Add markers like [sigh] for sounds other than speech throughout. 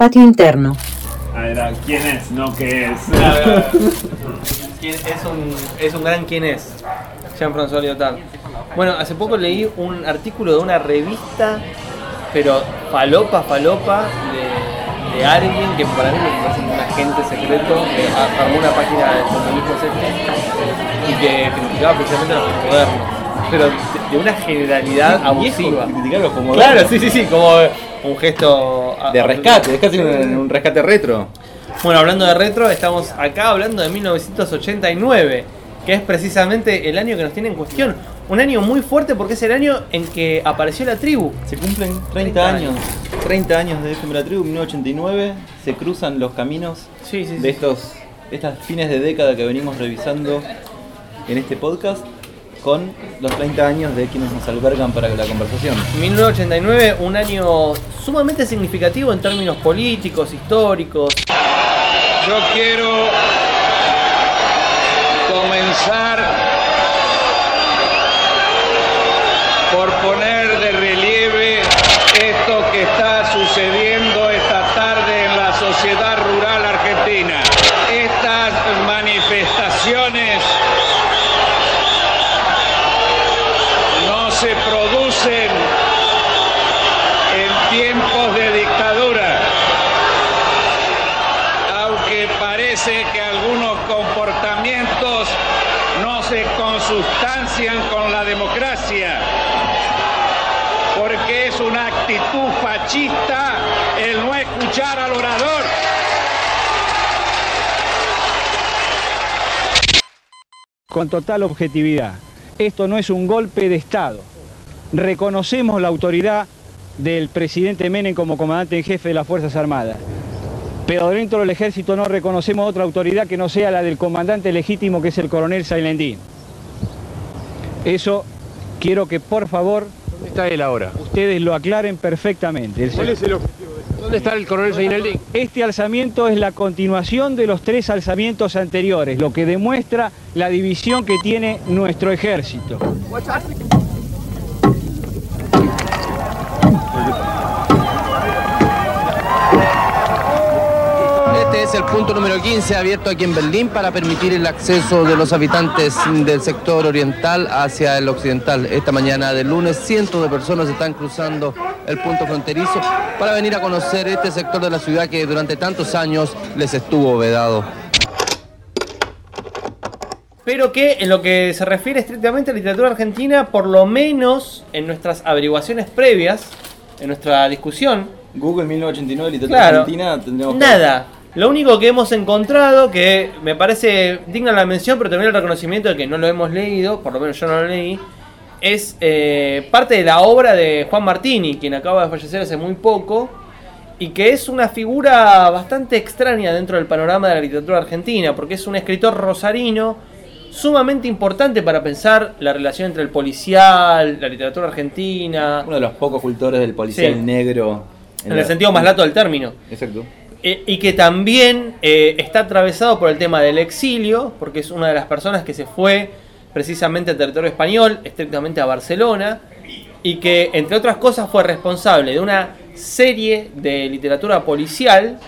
Patio interno. A ver, ¿quién es? No, ¿qué es? [laughs] ¿Quién es, un, es un gran quién es. Jean-François Lyotard. Bueno, hace poco leí un artículo de una revista, pero falopa, falopa, de, de alguien que para mí me parece un agente secreto que a- armó una página de comunismo este y que criticaba precisamente a los modernos. Pero de, una generalidad abusiva. Como Claro, sí, sí, sí, como un gesto De rescate, es casi un, un rescate retro. Bueno, hablando de retro, estamos acá hablando de 1989, que es precisamente el año que nos tiene en cuestión. Un año muy fuerte porque es el año en que apareció la tribu. Se cumplen 30, 30 años. 30 años de FM La Tribu, 1989. Se cruzan los caminos Sí, sí, de sí. estos estas fines de década que venimos revisando en este podcast con los 30 años de quienes nos albergan para la conversación. 1989, un año sumamente significativo en términos políticos, históricos. Yo quiero comenzar por poner de relieve esto que está sucediendo esta tarde en la sociedad rural argentina. Estas manifestaciones no se producen en tiempos de dictadura aunque parece que algunos comportamientos no se consustancian con la democracia, porque es una actitud fascista el no escuchar al orador. Con total objetividad. Esto no es un golpe de Estado. Reconocemos la autoridad del presidente Menem como comandante en jefe de las Fuerzas Armadas. Pero dentro del ejército no reconocemos otra autoridad que no sea la del comandante legítimo que es el coronel Sailendín. Eso quiero que por favor ¿Dónde está él ahora? ustedes lo aclaren perfectamente. ¿Cuál es el objetivo? ¿Dónde está el coronel Zainaldín? Este alzamiento es la continuación de los tres alzamientos anteriores, lo que demuestra la división que tiene nuestro ejército. Este es el punto número 15 abierto aquí en Berlín para permitir el acceso de los habitantes del sector oriental hacia el occidental. Esta mañana del lunes cientos de personas están cruzando el punto fronterizo para venir a conocer este sector de la ciudad que durante tantos años les estuvo vedado. Pero que en lo que se refiere estrictamente a literatura argentina, por lo menos en nuestras averiguaciones previas, en nuestra discusión, Google 1989, literatura Claro. argentina, tendríamos que- Nada. Lo único que hemos encontrado, que me parece digna la mención, pero también el reconocimiento de que no lo hemos leído, por lo menos yo no lo leí, es eh, parte de la obra de Juan Martini, quien acaba de fallecer hace muy poco, y que es una figura bastante extraña dentro del panorama de la literatura argentina, porque es un escritor rosarino sumamente importante para pensar la relación entre el policial, la literatura argentina, Uno de los pocos cultores del policial Sí. negro. en el sentido más lato del término. Exacto. Eh, y que también eh, está atravesado por el tema del exilio, porque es una de las personas que se fue precisamente al territorio español, estrictamente a Barcelona, y que entre otras cosas fue responsable de una serie de literatura policial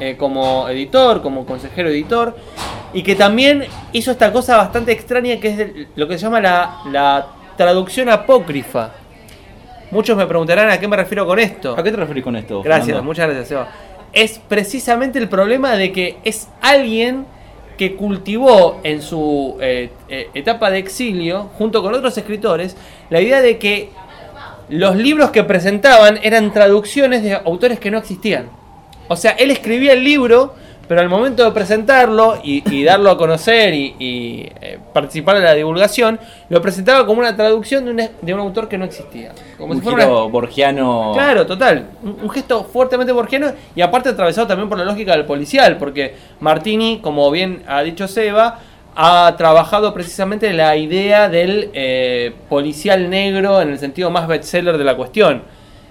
eh, como editor, como consejero editor, y que también hizo esta cosa bastante extraña que es lo que se llama la, la traducción apócrifa. Muchos me preguntarán a qué me refiero con esto. ¿A qué te referís con esto? Gracias, Fernando? muchas gracias, Seba. Es precisamente el problema de que es alguien que cultivó en su eh, eh, etapa de exilio, junto con otros escritores, la idea de que los libros que presentaban eran traducciones de autores que no existían. O sea, él escribía el libro, pero al momento de presentarlo y, y darlo a conocer y, y, eh, participar de la divulgación, lo presentaba como una traducción de un, de un autor que no existía. Como Un si fuera una- giro borgiano. Claro, total. Un, un gesto fuertemente borgiano y aparte atravesado también por la lógica del policial, porque Martini, como bien ha dicho Seba, ha trabajado precisamente la idea del eh, policial negro en el sentido más bestseller de la cuestión.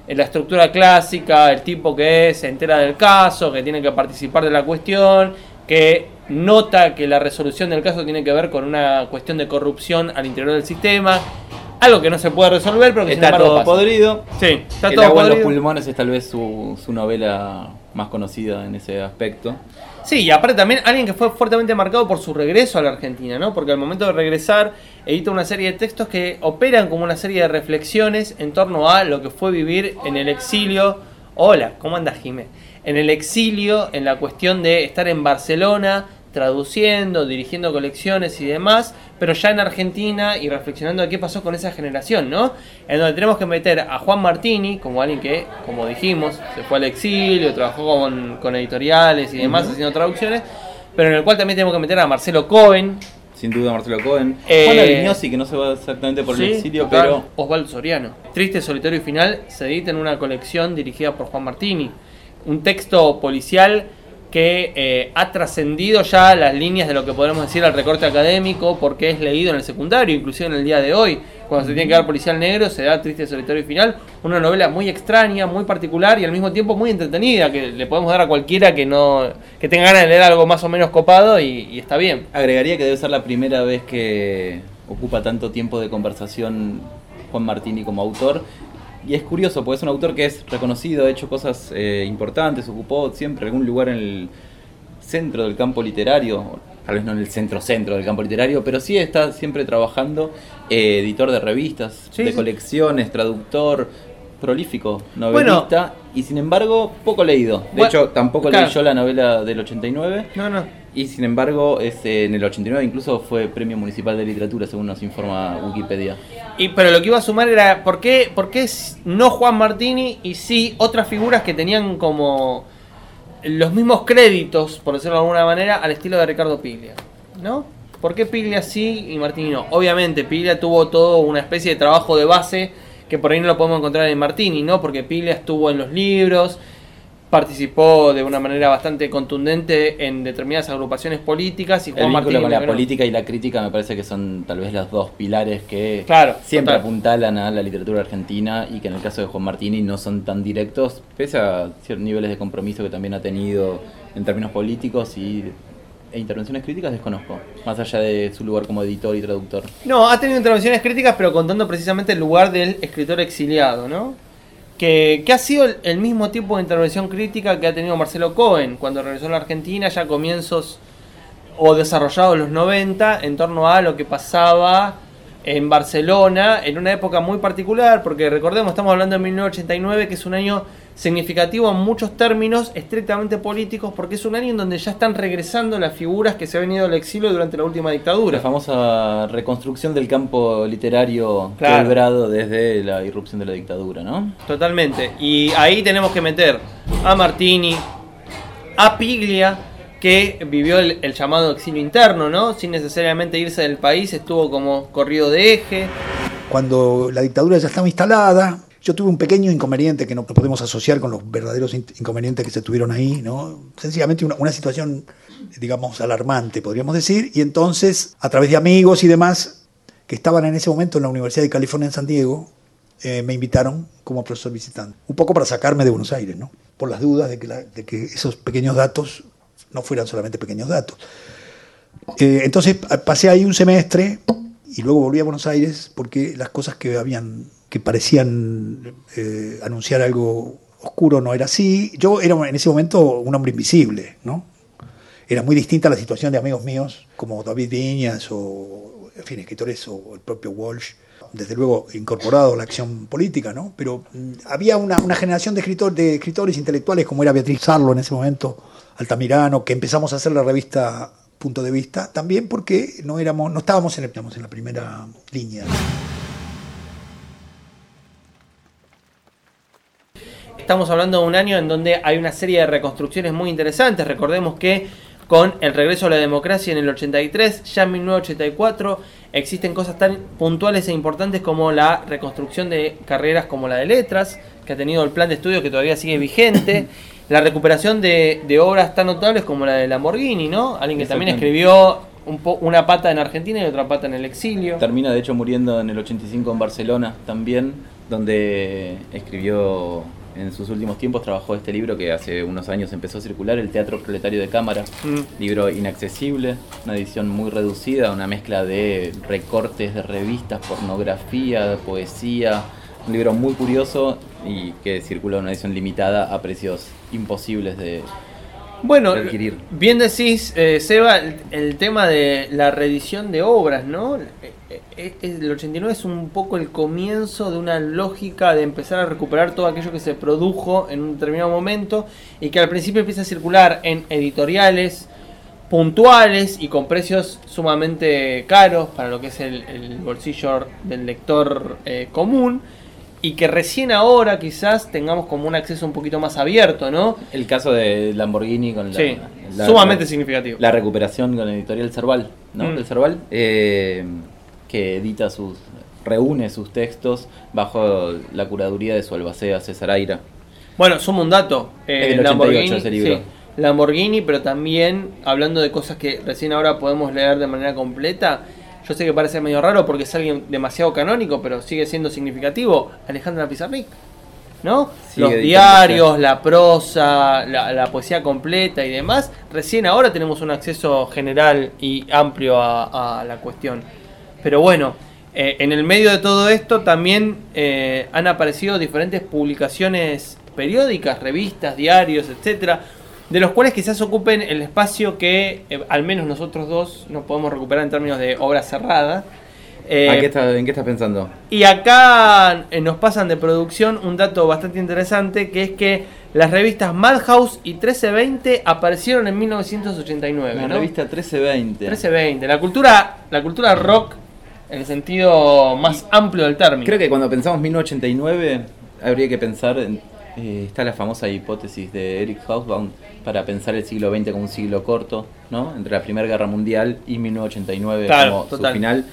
La estructura clásica, el tipo que se entera del caso, que tiene que participar de la cuestión, que nota que la resolución del caso tiene que ver con una cuestión de corrupción al interior del sistema, algo que no se puede resolver, pero que sin Está embargo todo pasa. podrido. Sí, está el todo agua en los pulmones es tal vez su, su novela más conocida en ese aspecto. Sí, y aparte también alguien que fue fuertemente marcado por su regreso a la Argentina, ¿no? Porque al momento de regresar edita una serie de textos que operan como una serie de reflexiones en torno a lo que fue vivir en el exilio. Hola, ¿cómo andas, Jimé? En el exilio, en la cuestión de estar en Barcelona, traduciendo, dirigiendo colecciones y demás, pero ya en Argentina y reflexionando de qué pasó con esa generación, ¿no? En donde tenemos que meter a Juan Martini como alguien que, como dijimos, se fue al exilio, trabajó con, con editoriales y demás haciendo traducciones, pero en el cual también tenemos que meter a Marcelo Cohen. Sin duda Marcelo Cohen. Eh, Juan Alignosi, que no se va exactamente por el Sí, exilio, total. pero Osvaldo Soriano. Triste, solitario y final se edita en una colección dirigida por Juan Martini. Un texto policial que eh, ha trascendido ya las líneas de lo que podemos decir al recorte académico porque es leído en el secundario, inclusive en el día de hoy. Cuando se tiene que dar policial negro, se da Triste, solitario y final. Una novela muy extraña, muy particular y al mismo tiempo muy entretenida, que le podemos dar a cualquiera que no que tenga ganas de leer algo más o menos copado y, y está bien. agregaría que debe ser la primera vez que ocupa tanto tiempo de conversación Juan Martini como autor. Y es curioso, porque es un autor que es reconocido, ha hecho cosas eh, importantes, ocupó siempre algún lugar en el centro del campo literario, tal vez no en el centro-centro del campo literario, pero sí está siempre trabajando, eh, editor de revistas, Sí, de sí. colecciones, traductor, prolífico, novelista, y sin embargo poco leído. De Bueno, hecho, tampoco claro. leyó la novela del 89. No, no. Y sin embargo, este, en el 89 incluso fue Premio Municipal de Literatura, según nos informa Wikipedia. Y, pero lo que iba a sumar era, ¿por qué, por qué no Juan Martini y sí otras figuras que tenían como los mismos créditos, por decirlo de alguna manera, al estilo de Ricardo Piglia? ¿No? ¿Por qué Piglia sí y Martini no? Obviamente, Piglia tuvo todo una especie de trabajo de base que por ahí no lo podemos encontrar en Martini, ¿no? Porque Piglia estuvo en los libros, participó de una manera bastante contundente en determinadas agrupaciones políticas y El Juan vínculo Martini con la no. política y la crítica me parece que son tal vez los dos pilares que Claro, siempre total. apuntalan a la literatura argentina y que en el caso de Juan Martini no son tan directos, pese a ciertos niveles de compromiso que también ha tenido en términos políticos y, e intervenciones críticas, desconozco, más allá de su lugar como editor y traductor. No, ha tenido intervenciones críticas, pero contando precisamente el lugar del escritor exiliado, ¿no? Que, que ha sido el, el mismo tipo de intervención crítica que ha tenido Marcelo Cohen cuando regresó a la Argentina, ya comienzos o desarrollados los 90, en torno a lo que pasaba en Barcelona, en una época muy particular, porque recordemos, estamos hablando de 1989, que es un año significativo en muchos términos estrictamente políticos, porque es un año en donde ya están regresando las figuras que se han ido al exilio durante la última dictadura. La famosa reconstrucción del campo literario Claro. quebrado desde la irrupción de la dictadura, ¿no? Totalmente. Y ahí tenemos que meter a Martini, a Piglia, que vivió el, el llamado exilio interno, ¿no? Sin necesariamente irse del país, estuvo como corrido de eje. Cuando la dictadura ya estaba instalada, yo tuve un pequeño inconveniente que no podemos asociar con los verdaderos in- inconvenientes que se tuvieron ahí, ¿no? Sencillamente una, una situación, digamos, alarmante, podríamos decir, y entonces, a través de amigos y demás, que estaban en ese momento en la Universidad de California en San Diego, eh, me invitaron como profesor visitante. Un poco para sacarme de Buenos Aires, ¿no? Por las dudas de que, la- de que esos pequeños datos no fueran solamente pequeños datos. Eh, entonces pa- pasé ahí un semestre y luego volví a Buenos Aires porque las cosas que habían que parecían eh, anunciar algo oscuro no era así. Yo era en ese momento un hombre invisible, ¿no? Era muy distinta a la situación de amigos míos como David Viñas o, en fin, escritores o el propio Walsh, desde luego incorporado a la acción política, ¿no? Pero mm, había una, una generación de, escritor, de escritores intelectuales como era Beatriz Sarlo en ese momento, Altamirano, que empezamos a hacer la revista Punto de Vista, también porque no, éramos, no estábamos en, en la primera línea. Estamos hablando de un año en donde hay una serie de reconstrucciones muy interesantes. Recordemos que con el regreso a la democracia en el 83, ya en 1984, existen cosas tan puntuales e importantes como la reconstrucción de carreras como la de letras, que ha tenido el plan de estudio que todavía sigue vigente, [clears throat] la recuperación de, de obras tan notables como la de Lamborghini, ¿no? Alguien que también escribió un po- una pata en Argentina y otra pata en el exilio. Termina de hecho muriendo en el 85 en Barcelona también, donde escribió en sus últimos tiempos, trabajó este libro que hace unos años empezó a circular, El Teatro Proletario de Cámara, Mm. libro inaccesible, una edición muy reducida, una mezcla de recortes de revistas, pornografía, poesía, un libro muy curioso y que circula en una edición limitada a precios imposibles de, Bueno, adquirir. bien decís, eh, Seba, el, el tema de la reedición de obras, ¿no? Eh, eh, El 89 es un poco el comienzo de una lógica de empezar a recuperar todo aquello que se produjo en un determinado momento y que al principio empieza a circular en editoriales puntuales y con precios sumamente caros para lo que es el, el bolsillo del lector eh, común y que recién ahora quizás tengamos como un acceso un poquito más abierto, ¿no? El caso de Lamborghini con la, Sí, la- sumamente la- significativo. La recuperación con la editorial Cerval, ¿no? Mm. Del Cerval, eh, que edita sus. reúne sus textos bajo la curaduría de su albacea César Aira. Bueno, suma un dato. eh, Es del 88 ese libro. sí, Lamborghini, pero también hablando de cosas que recién ahora podemos leer de manera completa. Yo sé que parece medio raro porque es alguien demasiado canónico, pero sigue siendo significativo. Alejandra Pizarnik. ¿No? Sigue Los diarios, la prosa, la, la poesía completa y demás. Recién ahora tenemos un acceso general y amplio a, a la cuestión. Pero bueno, eh, en el medio de todo esto también eh, han aparecido diferentes publicaciones periódicas, revistas, diarios, etcétera, de los cuales quizás ocupen el espacio que eh, al menos nosotros dos nos podemos recuperar en términos de obra cerrada. Eh, ¿A qué está- ¿En qué estás pensando? y acá eh, nos pasan de producción un dato bastante interesante, que es que las revistas Madhouse y 1320 aparecieron en 1989. La ¿no? revista 1320. 1320. La cultura, la cultura rock en el sentido más amplio del término. Creo que cuando pensamos 1989, habría que pensar. En, eh, está la famosa hipótesis de Eric Hobsbawm para pensar el siglo XX como un siglo corto, ¿no? Entre la Primera Guerra Mundial y 1989 Claro, como total. su final.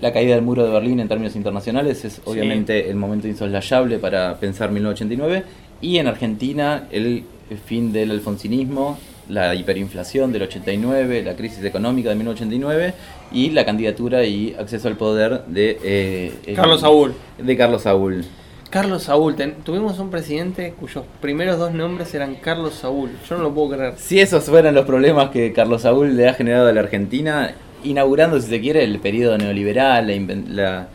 La caída del muro de Berlín en términos internacionales es obviamente el momento insoslayable para pensar 1989. Y en Argentina, el fin del alfonsinismo, la hiperinflación del 89, la crisis económica de 1989 y la candidatura y acceso al poder de eh, el- Carlos Saúl. de Carlos Saúl. Carlos Saúl. ten- tuvimos un presidente cuyos primeros dos nombres eran Carlos Saúl. Yo no lo puedo creer. Si esos fueran los problemas que Carlos Saúl le ha generado a la Argentina, inaugurando, si se quiere, el periodo neoliberal, la la-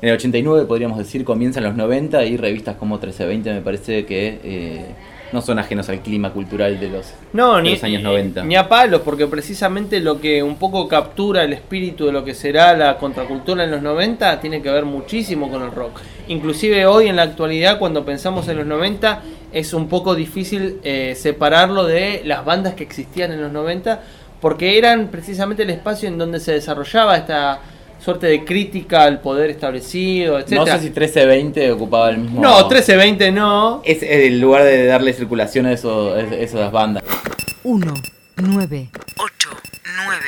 en el 89 podríamos decir comienzan los 90 y revistas como 1320 me parece que eh, no son ajenos al clima cultural de los, No, de ni, los años 90. ni a palos, porque precisamente lo que un poco captura el espíritu de lo que será la contracultura en los 90 tiene que ver muchísimo con el rock. Inclusive hoy en la actualidad, cuando pensamos en los 90, es un poco difícil eh, separarlo de las bandas que existían en los 90, porque eran precisamente el espacio en donde se desarrollaba esta suerte de crítica al poder establecido, etc. no sé si 1320 ocupaba el mismo... No, 1320 no. Es el lugar de darle circulación a, eso- a esas bandas. 1, 9, 8, 9.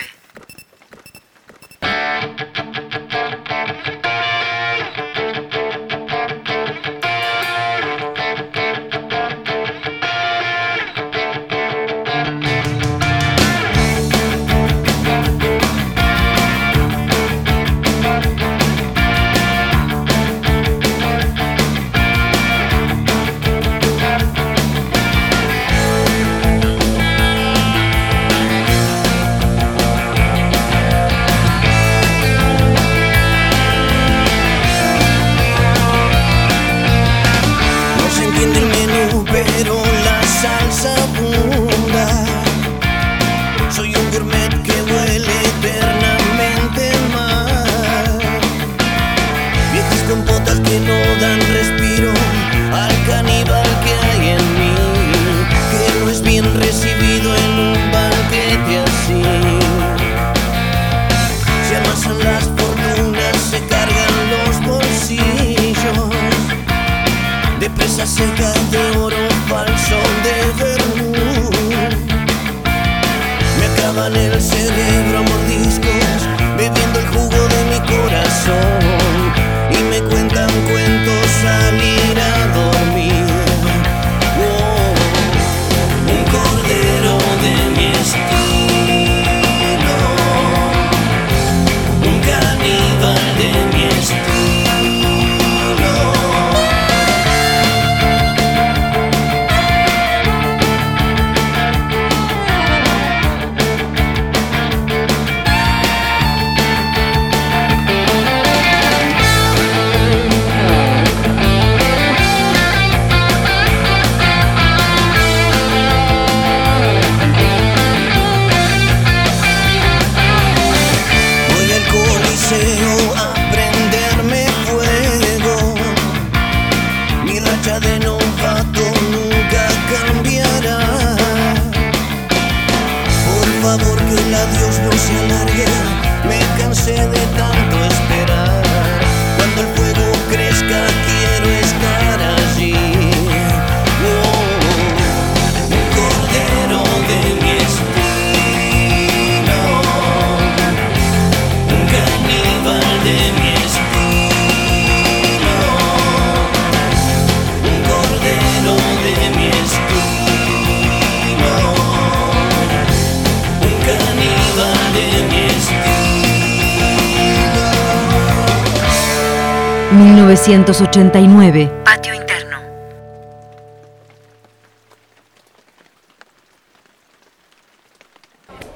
1989. Patio interno.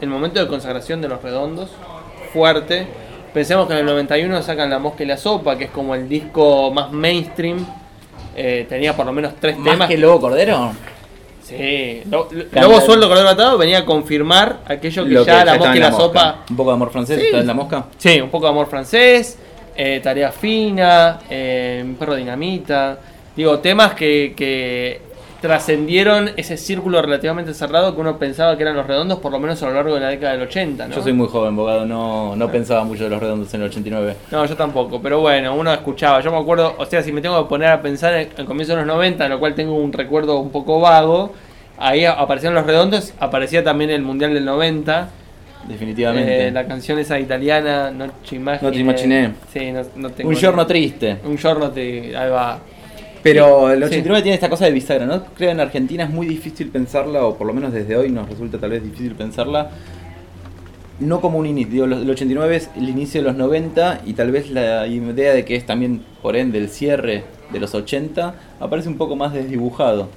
el momento de consagración de los redondos, fuerte. Pensemos que en el 91 sacan La Mosca y la Sopa, que es como el disco más mainstream. Eh, tenía por lo menos tres ¿Más temas. que Lobo Cordero? Sí, Lo- Lobo Sueldo Cordero Atado venía a confirmar aquello que Lo que ya La Mosca y la. Sopa. Un poco de amor francés, Sí. está en la mosca. Sí, un poco de amor francés, eh, Tarea Fina, eh, Perro Dinamita. Digo, temas que, que trascendieron ese círculo relativamente cerrado que uno pensaba que eran los redondos, por lo menos a lo largo de la década del 80, ¿no? Yo soy muy joven, abogado, no, no pensaba mucho de los redondos en el 89. No, yo tampoco, pero bueno, uno escuchaba. Yo me acuerdo, o sea, si me tengo que poner a pensar en el comienzo de los 90, en lo cual tengo un recuerdo un poco vago, ahí a- aparecían los redondos, aparecía también el Mundial del 90. Definitivamente. eh, la canción esa italiana, No ci immagine. No ti imaginé. Sí, no, no tengo Un giorno triste. Un giorno te. Ahí va. Pero el Sí. 89 tiene esta cosa de bisagra, ¿no? Creo que en Argentina es muy difícil pensarla, o por lo menos desde hoy nos resulta tal vez difícil pensarla, no como un inicio. El 89 es el inicio de los 90 y tal vez la idea de que es también, por ende, el cierre de los 80 aparece un poco más desdibujado.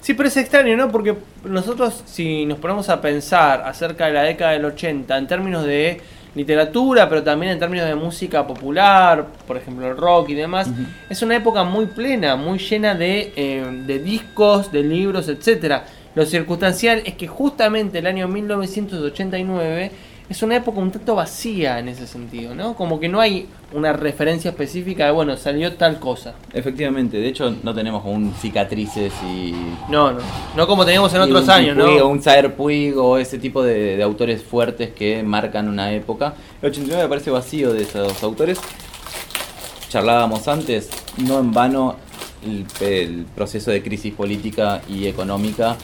Sí, pero es extraño, ¿no? Porque nosotros, si nos ponemos a pensar acerca de la década del 80 en términos de literatura, pero también en términos de música popular, por ejemplo el rock y demás, es una época muy plena, muy llena de, eh, de discos, de libros, etcétera. Lo circunstancial es que justamente el año 1989 es una época un tanto vacía en ese sentido, ¿no? Como que no hay una referencia específica de, bueno, salió tal cosa. Efectivamente, de hecho no tenemos un cicatrices y... No, no. No como teníamos en otros un años, Puig, ¿no? O un Saer Puig o ese tipo de, de autores fuertes que marcan una época. El 89 me parece vacío de esos autores. Charlábamos antes, no en vano el, el proceso de crisis política y económica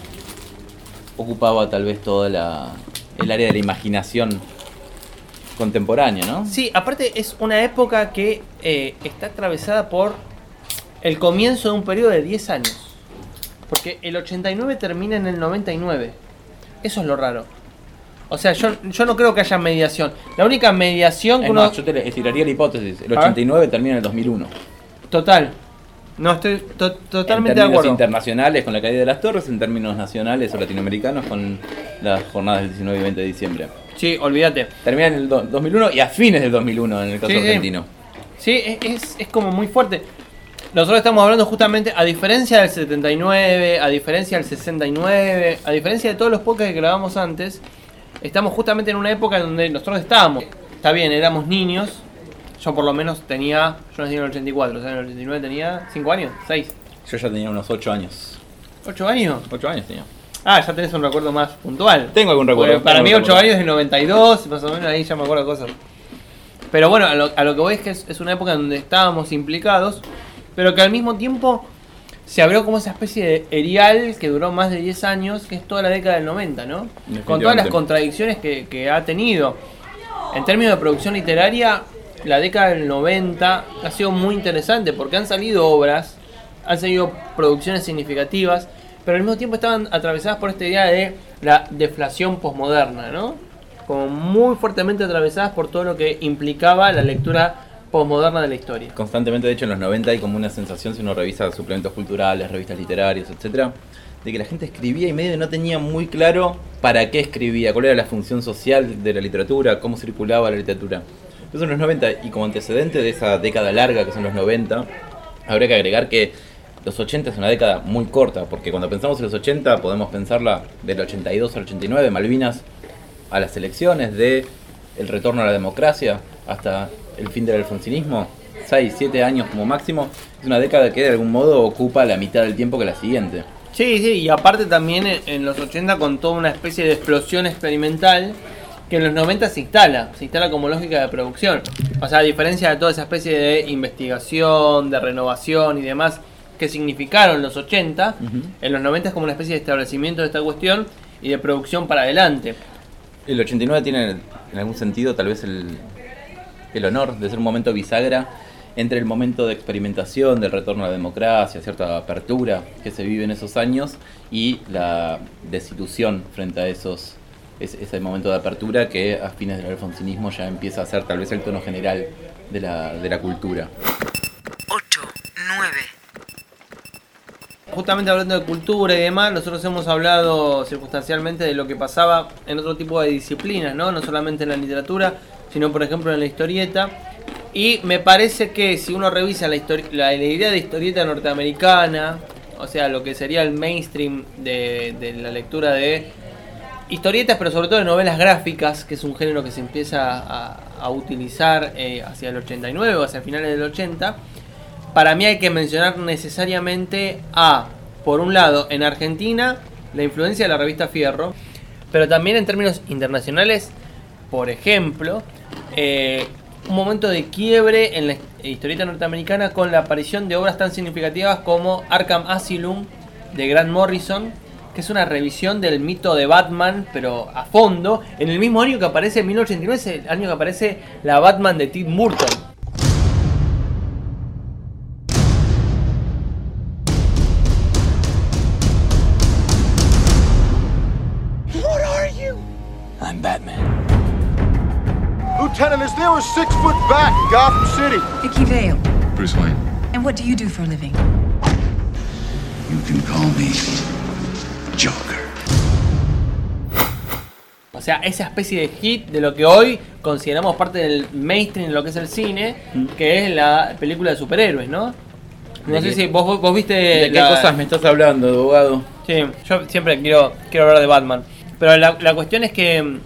ocupaba tal vez toda la el área de la imaginación contemporánea, ¿no? Sí, aparte es una época que eh, está atravesada por el comienzo de un periodo de 10 años. Porque el 89 termina en el 99. Eso es lo raro. O sea, yo, yo no creo que haya mediación. La única mediación que Es uno... más, yo te estiraría la hipótesis. El A ver. 89 termina en el 2001. Total. No, estoy to- totalmente en de términos acuerdo. internacionales con la caída de las torres, en términos nacionales o latinoamericanos con las jornadas del 19 y 20 de diciembre. Sí, olvídate. Termina en el do- 2001 y a fines del 2001 en el caso Sí, argentino. Sí, es, es, es como muy fuerte. Nosotros estamos hablando justamente, a diferencia del 79, a diferencia del 69, a diferencia de todos los podcasts que grabamos antes, estamos justamente en una época en donde nosotros estábamos. Está bien, éramos niños. Yo por lo menos tenía, yo nací en el 84, o sea, en el 89 tenía 5 años, 6, Yo ya tenía unos 8 años. 8 años. 8 años tenía. Ah, ya tenés un recuerdo más puntual. Tengo algún recuerdo. Porque para mí algún 8 recuerdo. años es del 92, más o menos ahí ya me acuerdo cosas. Pero bueno, a lo, a lo que voy es que es, es una época en donde estábamos implicados, pero que al mismo tiempo se abrió como esa especie de erial que duró más de 10 años, que es toda la década del 90, ¿no? Con todas las contradicciones que, que ha tenido. En términos de producción literaria, la década del 90 ha sido muy interesante porque han salido obras, han salido producciones significativas, pero al mismo tiempo estaban atravesadas por esta idea de la deflación posmoderna, ¿no? Como muy fuertemente atravesadas por todo lo que implicaba la lectura posmoderna de la historia. Constantemente, de hecho, en los 90 hay como una sensación, si uno revisa suplementos culturales, revistas literarias, etcétera, de que la gente escribía y medio no tenía muy claro para qué escribía, cuál era la función social de la literatura, cómo circulaba la literatura. Entonces, en los 90, y como antecedente de esa década larga que son los 90, habría que agregar que los 80 es una década muy corta, porque cuando pensamos en los 80 podemos pensarla del 82 al 89, Malvinas a las elecciones, de el retorno a la democracia hasta el fin del alfonsinismo, 6, 7 años como máximo, es una década que de algún modo ocupa la mitad del tiempo que la siguiente. Sí, sí, y aparte también en, en los 80 con toda una especie de explosión experimental que en los 90 se instala, se instala como lógica de producción. O sea, a diferencia de toda esa especie de investigación, de renovación y demás que significaron los 80, en los 90 es como una especie de establecimiento de esta cuestión y de producción para adelante. El 89 tiene en algún sentido tal vez el, el honor de ser un momento bisagra entre el momento de experimentación, del retorno a la democracia, cierta apertura que se vive en esos años y la destitución frente a esos ese, ese momento de apertura que a fines del alfonsinismo ya empieza a ser tal vez el tono general de la, de la cultura. 8, 9. Justamente hablando de cultura y demás, nosotros hemos hablado circunstancialmente de lo que pasaba en otro tipo de disciplinas, ¿no? No solamente en la literatura, sino por ejemplo en la historieta. Y me parece que si uno revisa la, histori- la, la idea de historieta norteamericana, o sea, lo que sería el mainstream de, de la lectura de historietas, pero sobre todo de novelas gráficas, que es un género que se empieza a, utilizar eh, hacia el 89 o hacia finales del 80, para mí hay que mencionar necesariamente a, por un lado, en Argentina, la influencia de la revista Fierro, pero también en términos internacionales, por ejemplo, eh, un momento de quiebre en la historieta norteamericana con la aparición de obras tan significativas como Arkham Asylum de Grant Morrison, que es una revisión del mito de Batman, pero a fondo, en el mismo año que aparece, en 1989, es el año que aparece la Batman de Tim Burton. What are you? I'm Batman. Lieutenant, is there a six foot bat in Gotham City? Vicky Vale. Bruce Wayne. And what do you do for a living? You can call me Joker. O sea, esa especie de hit de lo que hoy consideramos parte del mainstream de lo que es el cine, que es la película de superhéroes, ¿no? No ¿De sé si vos, viste... ¿De qué la- cosas me estás hablando, abogado? Sí, yo siempre quiero, quiero hablar de Batman. Pero la, la cuestión es que mm,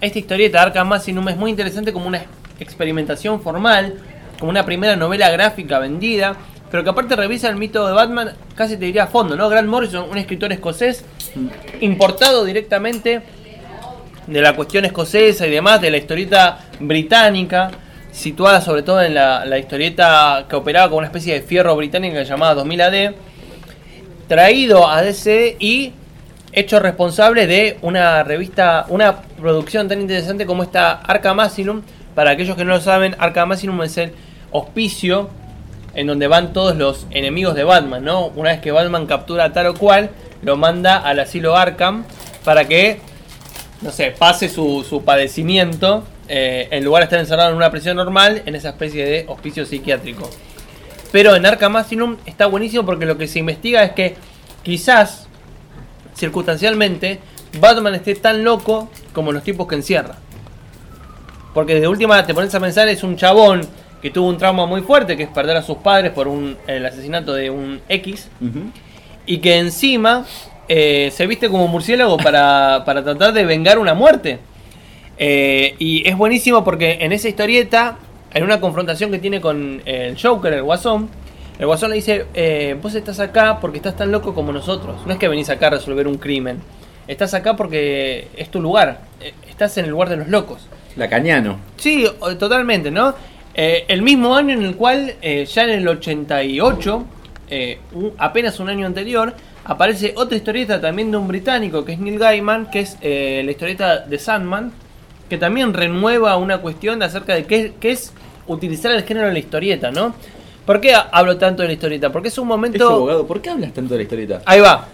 esta historieta, Arkham Asylum, es muy interesante como una experimentación formal, como una primera novela gráfica vendida, pero que aparte revisa el mito de Batman, casi te diría a fondo, ¿no? Grant Morrison, un escritor escocés, importado directamente de la cuestión escocesa y demás, de la historieta británica, situada sobre todo en la, historieta que operaba como una especie de fierro británica llamada 2000 AD, traído a DC y hecho responsable de una revista, una producción tan interesante como esta Arkham Asylum. Para aquellos que no lo saben, Arkham Asylum es el hospicio en donde van todos los enemigos de Batman, ¿no? Una vez que Batman captura a tal o cual, lo manda al asilo Arkham para que, no sé, pase su, su padecimiento eh, en lugar de estar encerrado en una prisión normal, en esa especie de hospicio psiquiátrico. Pero en Arkham Asylum está buenísimo porque lo que se investiga es que quizás, circunstancialmente, Batman esté tan loco como los tipos que encierra. Porque de última te pones a pensar, es un chabón que tuvo un trauma muy fuerte, que es perder a sus padres por un, el asesinato de un X, y que encima eh, se viste como murciélago para, [laughs] para tratar de vengar una muerte. Eh, y es buenísimo porque en esa historieta, en una confrontación que tiene con el Joker, el Guasón, el Guasón le dice, eh, vos estás acá porque estás tan loco como nosotros. No es que venís acá a resolver un crimen. Estás acá porque es tu lugar. Estás en el lugar de los locos. Lacañano. Sí, o- totalmente, ¿no? Eh, el mismo año en el cual, eh, ya en el 88, eh, un- apenas un año anterior, aparece otra historieta también de un británico, que es Neil Gaiman, que es la historieta de Sandman, que también renueva una cuestión acerca de qué, qué es utilizar el género de la historieta, ¿no? ¿Por qué ha- hablo tanto de la historieta? Porque es un momento... Eso, abogado, ¿por qué hablas tanto de la historieta? Ahí va.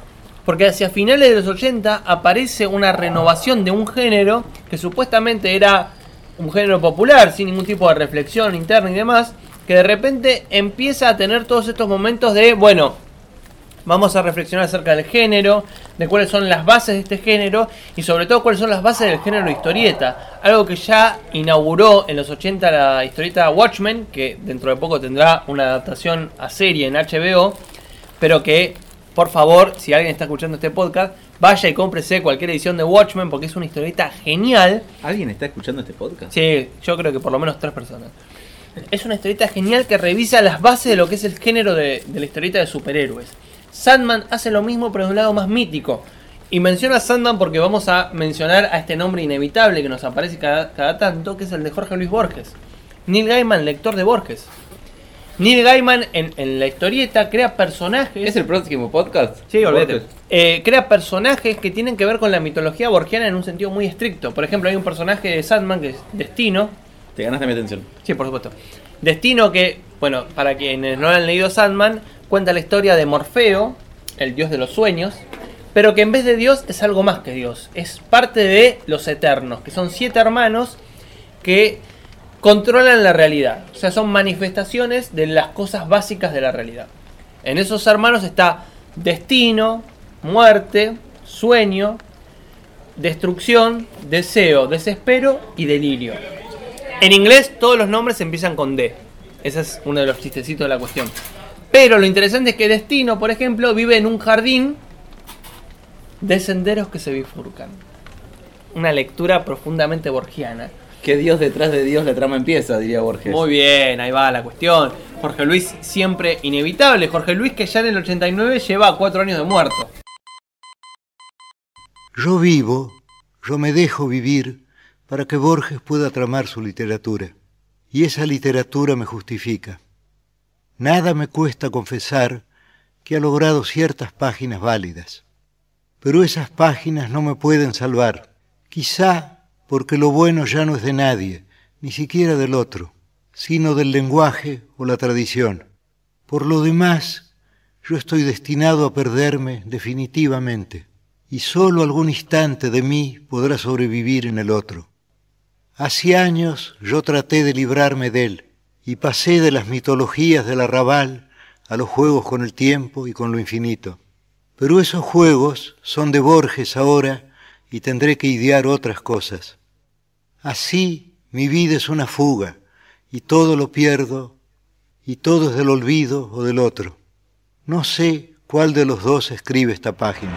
Porque hacia finales de los 80 aparece una renovación de un género que supuestamente era un género popular, sin ningún tipo de reflexión interna y demás, que de repente empieza a tener todos estos momentos de, bueno, vamos a reflexionar acerca del género, de cuáles son las bases de este género y sobre todo cuáles son las bases del género de historieta. Algo que ya inauguró en los 80 la historieta Watchmen, que dentro de poco tendrá una adaptación a serie en HBO, pero que, por favor, si alguien está escuchando este podcast, vaya y cómprese cualquier edición de Watchmen porque es una historieta genial. ¿Alguien está escuchando este podcast? Sí, yo creo que por lo menos tres personas. Es una historieta genial que revisa las bases de lo que es el género de, de la historieta de superhéroes. Sandman hace lo mismo pero de un lado más mítico. Y menciono a Sandman porque vamos a mencionar a este nombre inevitable que nos aparece cada, cada tanto, que es el de Jorge Luis Borges. Neil Gaiman, lector de Borges. Neil Gaiman en, en la historieta crea personajes. ¿Es el próximo podcast? Sí, olvídate. Eh, crea personajes que tienen que ver con la mitología borgiana en un sentido muy estricto. Por ejemplo, hay un personaje de Sandman que es Destino. Te ganaste mi atención. Sí, por supuesto. Destino que, bueno, para quienes no han leído Sandman, cuenta la historia de Morfeo, el dios de los sueños, pero que en vez de Dios es algo más que Dios. Es parte de los eternos, que son siete hermanos que controlan la realidad. O sea, son manifestaciones de las cosas básicas de la realidad. En esos hermanos está destino, muerte, sueño, destrucción, deseo, desespero y delirio. En inglés todos los nombres empiezan con D. Ese es uno de los chistecitos de la cuestión. Pero lo interesante es que Destino, por ejemplo, vive en un jardín de senderos que se bifurcan. Una lectura profundamente borgiana. Que Dios detrás de Dios la trama empieza, diría Borges. Muy bien, ahí va la cuestión. Jorge Luis siempre inevitable. Jorge Luis que ya en el 89 lleva cuatro años de muerto. Yo vivo, yo me dejo vivir para que Borges pueda tramar su literatura. Y esa literatura me justifica. Nada me cuesta confesar que ha logrado ciertas páginas válidas. Pero esas páginas no me pueden salvar. Quizá porque lo bueno ya no es de nadie, ni siquiera del otro, sino del lenguaje o la tradición. Por lo demás, yo estoy destinado a perderme definitivamente, y sólo algún instante de mí podrá sobrevivir en el otro. Hace años yo traté de librarme de él, y pasé de las mitologías del arrabal a los juegos con el tiempo y con lo infinito. Pero esos juegos son de Borges ahora y tendré que idear otras cosas. Así mi vida es una fuga y todo lo pierdo y todo es del olvido o del otro. No sé cuál de los dos escribe esta página.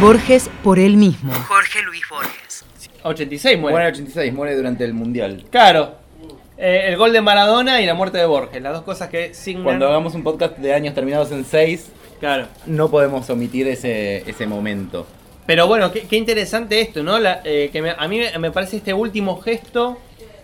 Borges por él mismo. Jorge Luis Borges. 86 muere. Muere en 86, muere durante el Mundial. Claro. Eh, el gol de Maradona y la muerte de Borges. Las dos cosas que signan. Cuando hagamos un podcast de años terminados en 6, Claro. no podemos omitir ese, ese momento. Pero bueno, qué, interesante esto, ¿no? La- eh, que me- a mí me- parece este último gesto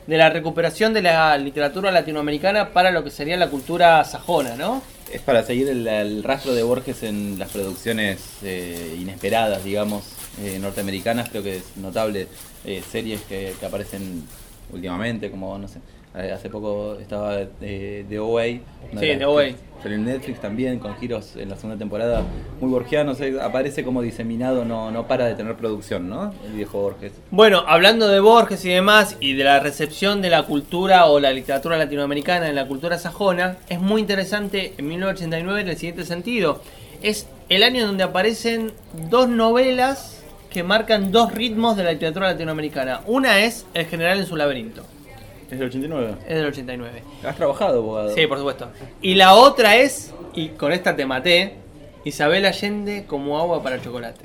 de la recuperación de la literatura latinoamericana para lo que sería la cultura sajona, ¿no? Es para seguir el, rastro de Borges en las producciones eh, inesperadas, digamos, eh, norteamericanas. Creo que es notable eh, series que, aparecen últimamente, como, no sé, hace poco estaba eh, The OA. Sí, The OA. Salió en Netflix también, con giros en la segunda temporada muy borgianos. eh, aparece como diseminado, no, no para de tener producción, ¿no? El viejo Borges. Bueno, hablando de Borges y demás, y de la recepción de la cultura o la literatura latinoamericana en la cultura sajona, es muy interesante en 1989 en el siguiente sentido. Es el año donde aparecen dos novelas que marcan dos ritmos de la literatura latinoamericana. Una es El general en su laberinto. ¿Es del 89? Es del 89. ¿Has trabajado, abogado? Sí, por supuesto. Y la otra es, y con esta te maté, Isabel Allende como agua para chocolate.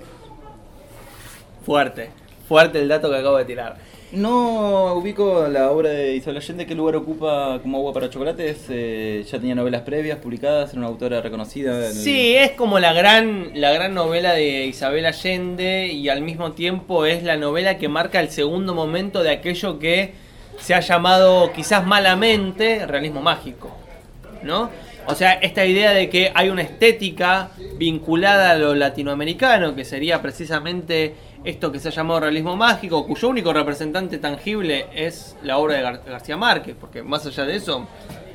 Fuerte, fuerte el dato que acabo de tirar. No ubico la obra de Isabel Allende, ¿qué lugar ocupa como agua para chocolates? Eh, ya tenía novelas previas publicadas, era una autora reconocida. en el- Sí, es como la gran, la gran novela de Isabel Allende y al mismo tiempo es la novela que marca el segundo momento de aquello que se ha llamado quizás malamente realismo mágico, ¿no? O sea, esta idea de que hay una estética vinculada a lo latinoamericano, que sería precisamente esto que se ha llamado realismo mágico, cuyo único representante tangible es la obra de Gar- García Márquez, porque más allá de eso,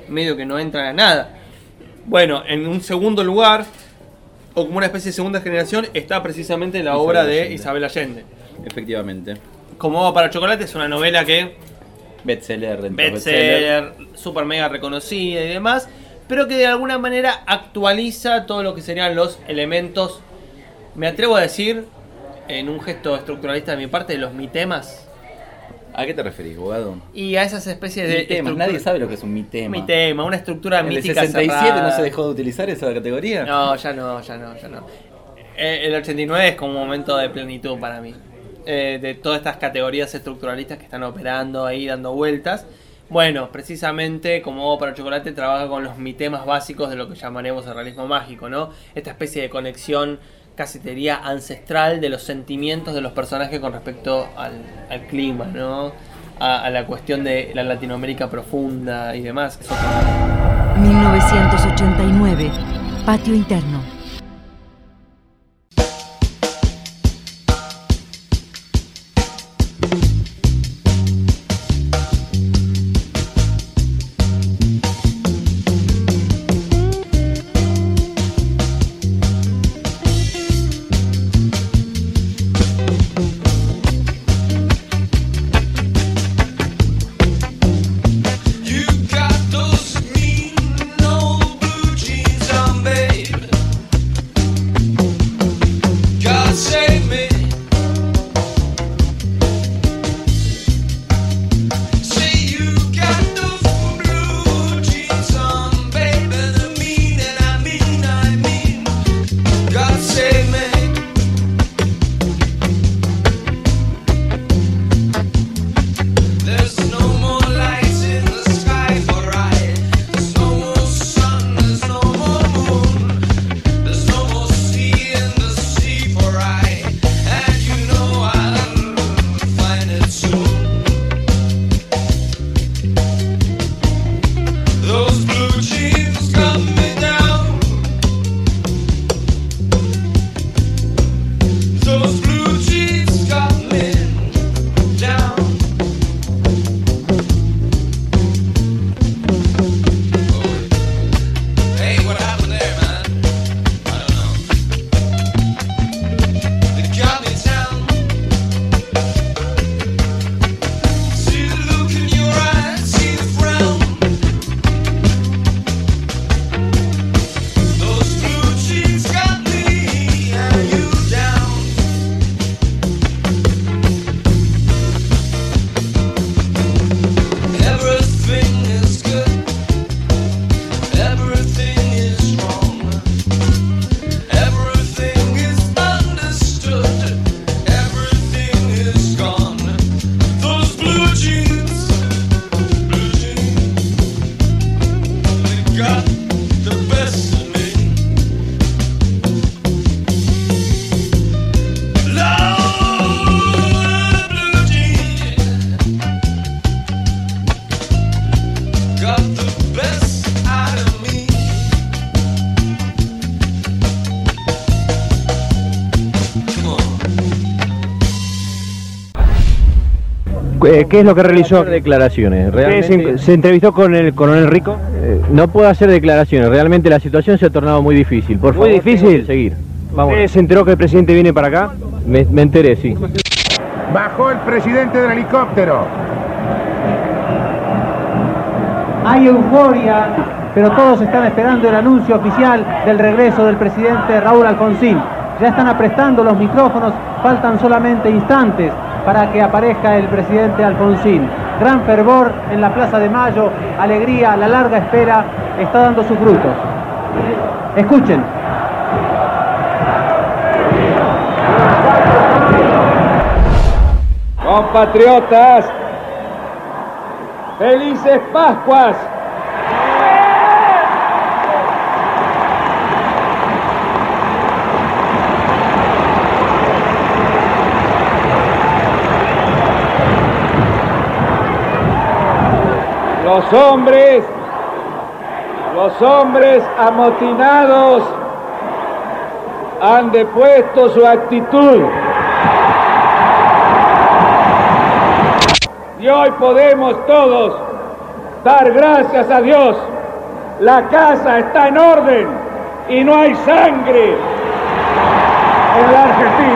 medio que no entra a nada. Bueno, en un segundo lugar, o como una especie de segunda generación, está precisamente la Isabel obra de Allende. Isabel Allende. Efectivamente. Como para Chocolate es una novela que Bestseller, dentro de bestseller, super mega reconocida y demás, pero que de alguna manera actualiza todo lo que serían los elementos, me atrevo a decir, en un gesto estructuralista de mi parte, los mitemas ¿A qué te referís, abogado? y a esas especies de... Mitemas, nadie sabe lo que es un mitema. Mitema, una estructura ¿En el mítica 67 cerrada. no se dejó de utilizar esa categoría? No, ya no, ya no, ya no. Eh, El 89 es como un momento de plenitud para mí. Eh, de todas estas categorías estructuralistas que están operando ahí, dando vueltas. Bueno, precisamente como para Chocolate trabaja con los mitemas básicos de lo que llamaremos el realismo mágico, ¿no? Esta especie de conexión casi te diría ancestral de los sentimientos de los personajes con respecto al, al clima, ¿no? A, a la cuestión de la Latinoamérica profunda y demás. Eso 1989. Patio interno. Eh, ¿Qué es lo que realizó? declaraciones. ¿Qué, Realmente se, se entrevistó con el coronel Rico? eh, no puedo hacer declaraciones. Realmente la situación se ha tornado muy difícil. Por Muy favor, difícil. seguir. Vamos. ¿Usted se enteró que el presidente viene para acá? Me, me enteré, sí. Bajó el presidente del helicóptero. Hay euforia, pero todos están esperando el anuncio oficial del regreso del presidente Raúl Alfonsín. Ya están aprestando los micrófonos, faltan solamente instantes para que aparezca el presidente Alfonsín. Gran fervor en la Plaza de Mayo, alegría, la larga espera está dando sus frutos. Escuchen. Compatriotas, felices Pascuas. Los hombres, los hombres amotinados han depuesto su actitud. Y hoy podemos todos dar gracias a Dios. La casa está en orden y no hay sangre en la Argentina.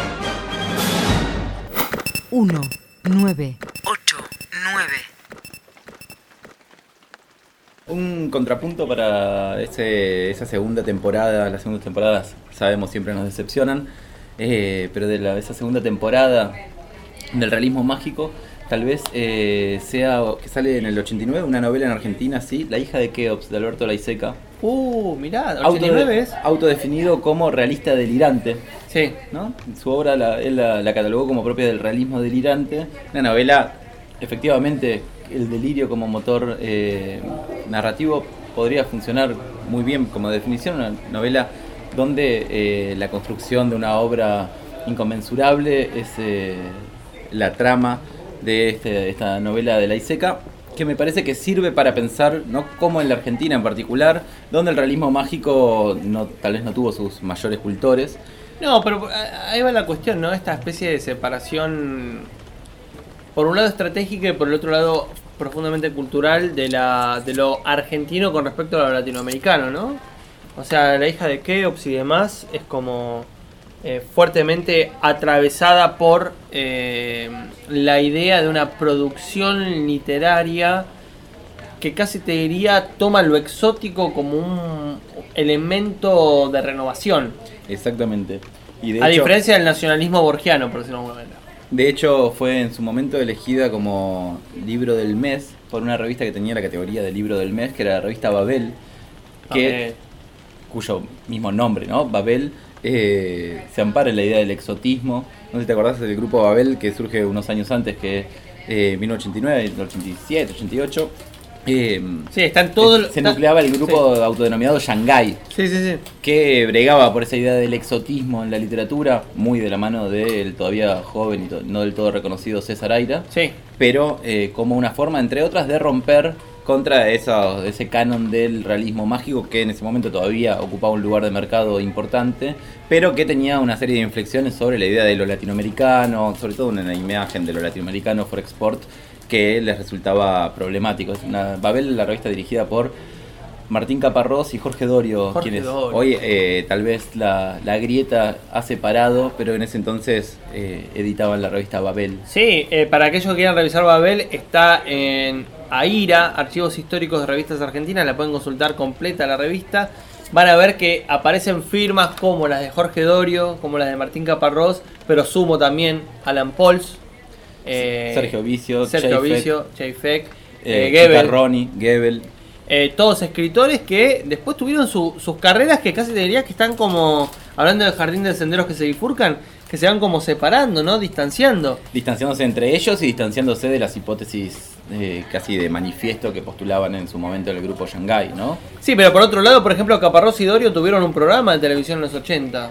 1, 9, 8, 9. Un contrapunto para ese- esa segunda temporada, las segundas temporadas sabemos siempre nos decepcionan, eh, pero de la- esa segunda temporada del realismo mágico, tal vez eh, sea que sale en el 89, una novela en Argentina, sí, La hija de Keops, de Alberto Laiseca. Uh, mirá, Autode- 89 es. autodefinido como realista delirante. Sí. ¿no? Su obra la, él la, la catalogó como propia del realismo delirante. Una novela, efectivamente, el delirio como motor eh, narrativo podría funcionar muy bien como definición. Una novela donde eh, la construcción de una obra inconmensurable es la trama de este- esta novela de la Iseca que me parece que sirve para pensar, ¿no? como en la Argentina en particular, donde el realismo mágico no, tal vez no tuvo sus mayores cultores, No, pero eh, ahí va la cuestión, ¿no? Esta especie de separación, por un lado estratégica y por el otro lado profundamente cultural de, la, de lo argentino con respecto a lo latinoamericano, ¿no? O sea, la hija de Keops y demás es como eh, fuertemente atravesada por eh, la idea de una producción literaria que casi te diría toma lo exótico como un elemento de renovación. Exactamente. Y de a hecho- diferencia del nacionalismo borgiano, por decirlo de alguna manera. De hecho, fue en su momento elegida como libro del mes por una revista que tenía la categoría de libro del mes, que era la revista Babel, que, Babel. cuyo mismo nombre, ¿no? Babel, eh, se ampara en la idea del exotismo. No sé si te acordás del grupo Babel que surge unos años antes, que eh, 1989, 87, 88. Eh, Sí, están todos- Se nucleaba el grupo sí. autodenominado Shanghai Sí, sí, sí. que bregaba por esa idea del exotismo en la literatura, muy de la mano del todavía joven y no del todo reconocido César Aira, Sí. pero eh, como una forma, entre otras, de romper contra esa- ese canon del realismo mágico que en ese momento todavía ocupaba un lugar de mercado importante, pero que tenía una serie de inflexiones sobre la idea de lo latinoamericano, sobre todo una imagen de lo latinoamericano for export que les resultaba problemático. Es una, Babel, la revista dirigida por Martín Caparrós y Jorge Dorio, Jorge quienes Dorio. hoy eh, tal vez la, la grieta ha separado, pero en ese entonces eh, editaban la revista Babel. Sí, eh, para aquellos que quieran revisar Babel, está en AIRA, Archivos Históricos de Revistas Argentinas, la pueden consultar completa la revista. Van a ver que aparecen firmas como las de Jorge Dorio, como las de Martín Caparrós, pero sumo también Alan Pauls, eh, Sergio Vicio, Sergio Vicio, Chayfek, eh, eh, Goebel. Ronnie, Gebel. Eh, todos escritores que después tuvieron su- sus carreras que casi te diría que están como, hablando del jardín de senderos que se bifurcan, que se van como separando, ¿no? Distanciando. distanciándose entre ellos y distanciándose de las hipótesis eh, casi de manifiesto que postulaban en su momento el grupo Shanghai, ¿no? Sí, pero por otro lado, por ejemplo, Caparrós y Dorio tuvieron un programa de televisión en los 80.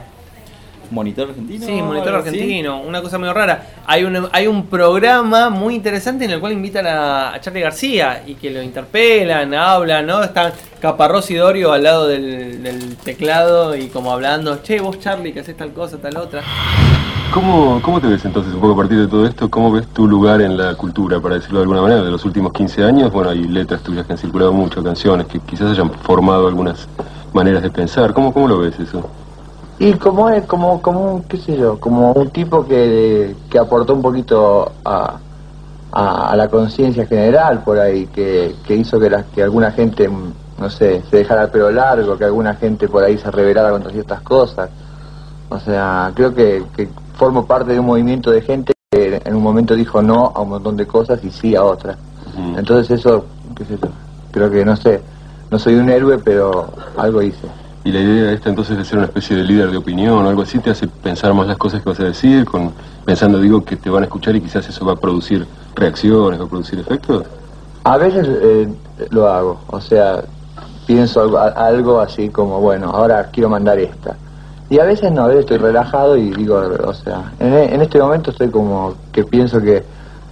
Monitor argentino. Sí, Monitor. Argentino, una cosa medio rara. Hay un, hay un programa muy interesante en el cual invitan a, a Charlie García y que lo interpelan, hablan, ¿no? Están Caparrós y Dorio al lado del, del teclado y como hablando, che, vos Charlie, que haces tal cosa, tal otra. ¿Cómo, ¿Cómo te ves entonces, un poco a partir de todo esto? ¿Cómo ves tu lugar en la cultura, para decirlo de alguna manera? De los últimos 15 años, bueno, hay letras tuyas que han circulado mucho, canciones que quizás hayan formado algunas maneras de pensar. ¿Cómo, cómo lo ves eso? Y como es, como, como qué sé yo, como un tipo que, que aportó un poquito a, a, a la conciencia general por ahí, que, que hizo que, la, que alguna gente, no sé, se dejara el pelo largo, que alguna gente por ahí se rebelara contra ciertas cosas. O sea, creo que formo parte de un movimiento de gente que en un momento dijo no a un montón de cosas y sí a otras. Entonces eso, qué sé yo, creo que no sé, no soy un héroe, pero algo hice. Y la idea esta entonces de ser una especie de líder de opinión o algo así te hace pensar más las cosas que vas a decir, con, pensando, digo, que te van a escuchar y quizás eso va a producir reacciones, va a producir efectos. A veces eh, lo hago, o sea, pienso algo, algo así como, bueno, ahora quiero mandar esta. Y a veces no, a veces estoy relajado y digo, o sea, en, e- en este momento estoy como que pienso que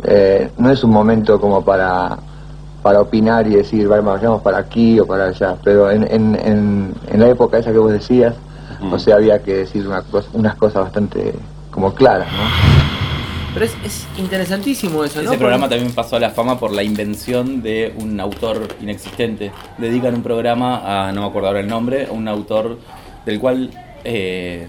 eh, no es un momento como para, para opinar y decir, vale, vayamos para aquí o para allá, pero en, en, en, en la época esa que vos decías, o sea, había que decir una cosa- unas cosas bastante como claras, ¿no? Pero es, es interesantísimo eso, ¿no? Ese programa Porque- también pasó a la fama por la invención de un autor inexistente. Dedican un programa a, no me acuerdo ahora el nombre, a un autor del cual eh,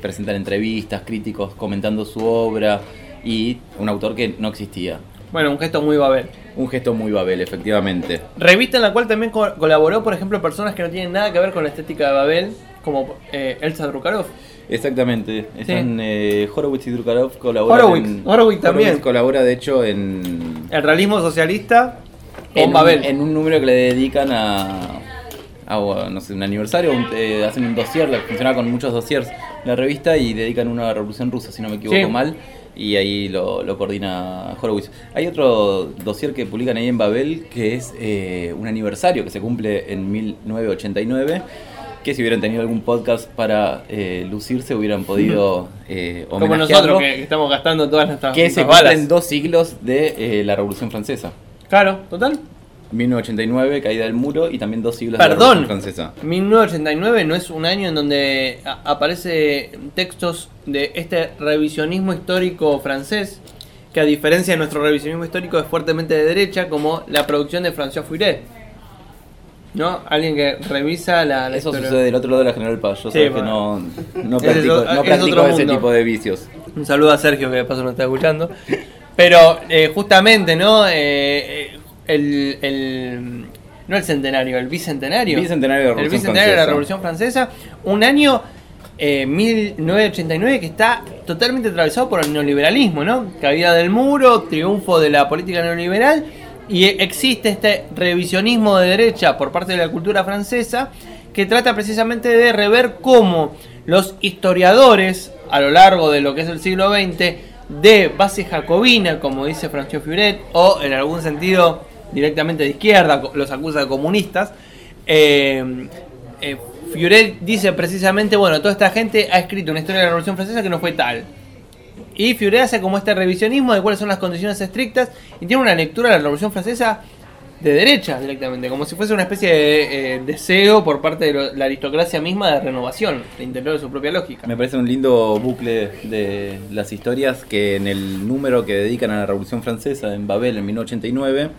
presentan entrevistas, críticos comentando su obra y un autor que no existía. Bueno, un gesto muy Babel. Un gesto muy Babel, efectivamente. Revista en la cual también co- colaboró, por ejemplo, personas que no tienen nada que ver con la estética de Babel, como eh, Elsa Drukarov. Exactamente. Están eh, Horowitz y Drukarov colaboran. Horowitz, en- Horowitz también. colabora, de hecho, en. El realismo socialista con en un, Babel. en un número que le dedican a. a, bueno, no sé, un aniversario. un- eh, hacen un dossier, la- funciona con muchos dossiers la revista y dedican uno a la Revolución Rusa, si no me equivoco Sí. mal. Y ahí lo, lo coordina Horowitz. Hay otro dossier que publican ahí en Babel que es eh, un aniversario que se cumple en 1989. Que si hubieran tenido algún podcast para eh, lucirse, hubieran podido eh, Como nosotros que, estamos gastando todas nuestras, que se balas. dos siglos de eh, la Revolución Francesa. Claro, total. 1989, caída del muro, y también dos siglos de la Perdón, Francesa. 1989 no es un año en donde aparece textos de este revisionismo histórico francés, que a diferencia de nuestro revisionismo histórico es fuertemente de derecha, como la producción de François Furet. ¿No? Alguien que revisa la, la Eso historia. sucede del otro lado de la General Paz. Yo Sí, sabes que no, no practico, es no es practico otro ese mundo. tipo de vicios. Un saludo a Sergio que de paso nos está escuchando. Pero eh, justamente, ¿no? Eh, eh, el, el- no el centenario, el bicentenario. Bicentenario de la El bicentenario de la. Revolución Francesa. Un año eh, 1989 que está totalmente atravesado por el neoliberalismo, ¿no? Caída del muro, triunfo de la política neoliberal. Y existe este revisionismo de derecha por parte de la cultura francesa que trata precisamente de rever cómo los historiadores a lo largo de lo que es el siglo XX de base jacobina, como dice François Furet, o en algún sentido directamente de izquierda, los acusa de comunistas, eh, eh, dice precisamente, bueno, toda esta gente ha escrito una historia de la Revolución Francesa que no fue tal. Y Furet hace como este revisionismo de cuáles son las condiciones estrictas y tiene una lectura de la Revolución Francesa de derecha directamente, como si fuese una especie de eh, deseo por parte de la aristocracia misma de renovación, de interior de su propia lógica. Me parece un lindo bucle de las historias que en el número que dedican a la Revolución Francesa en Babel en 1989,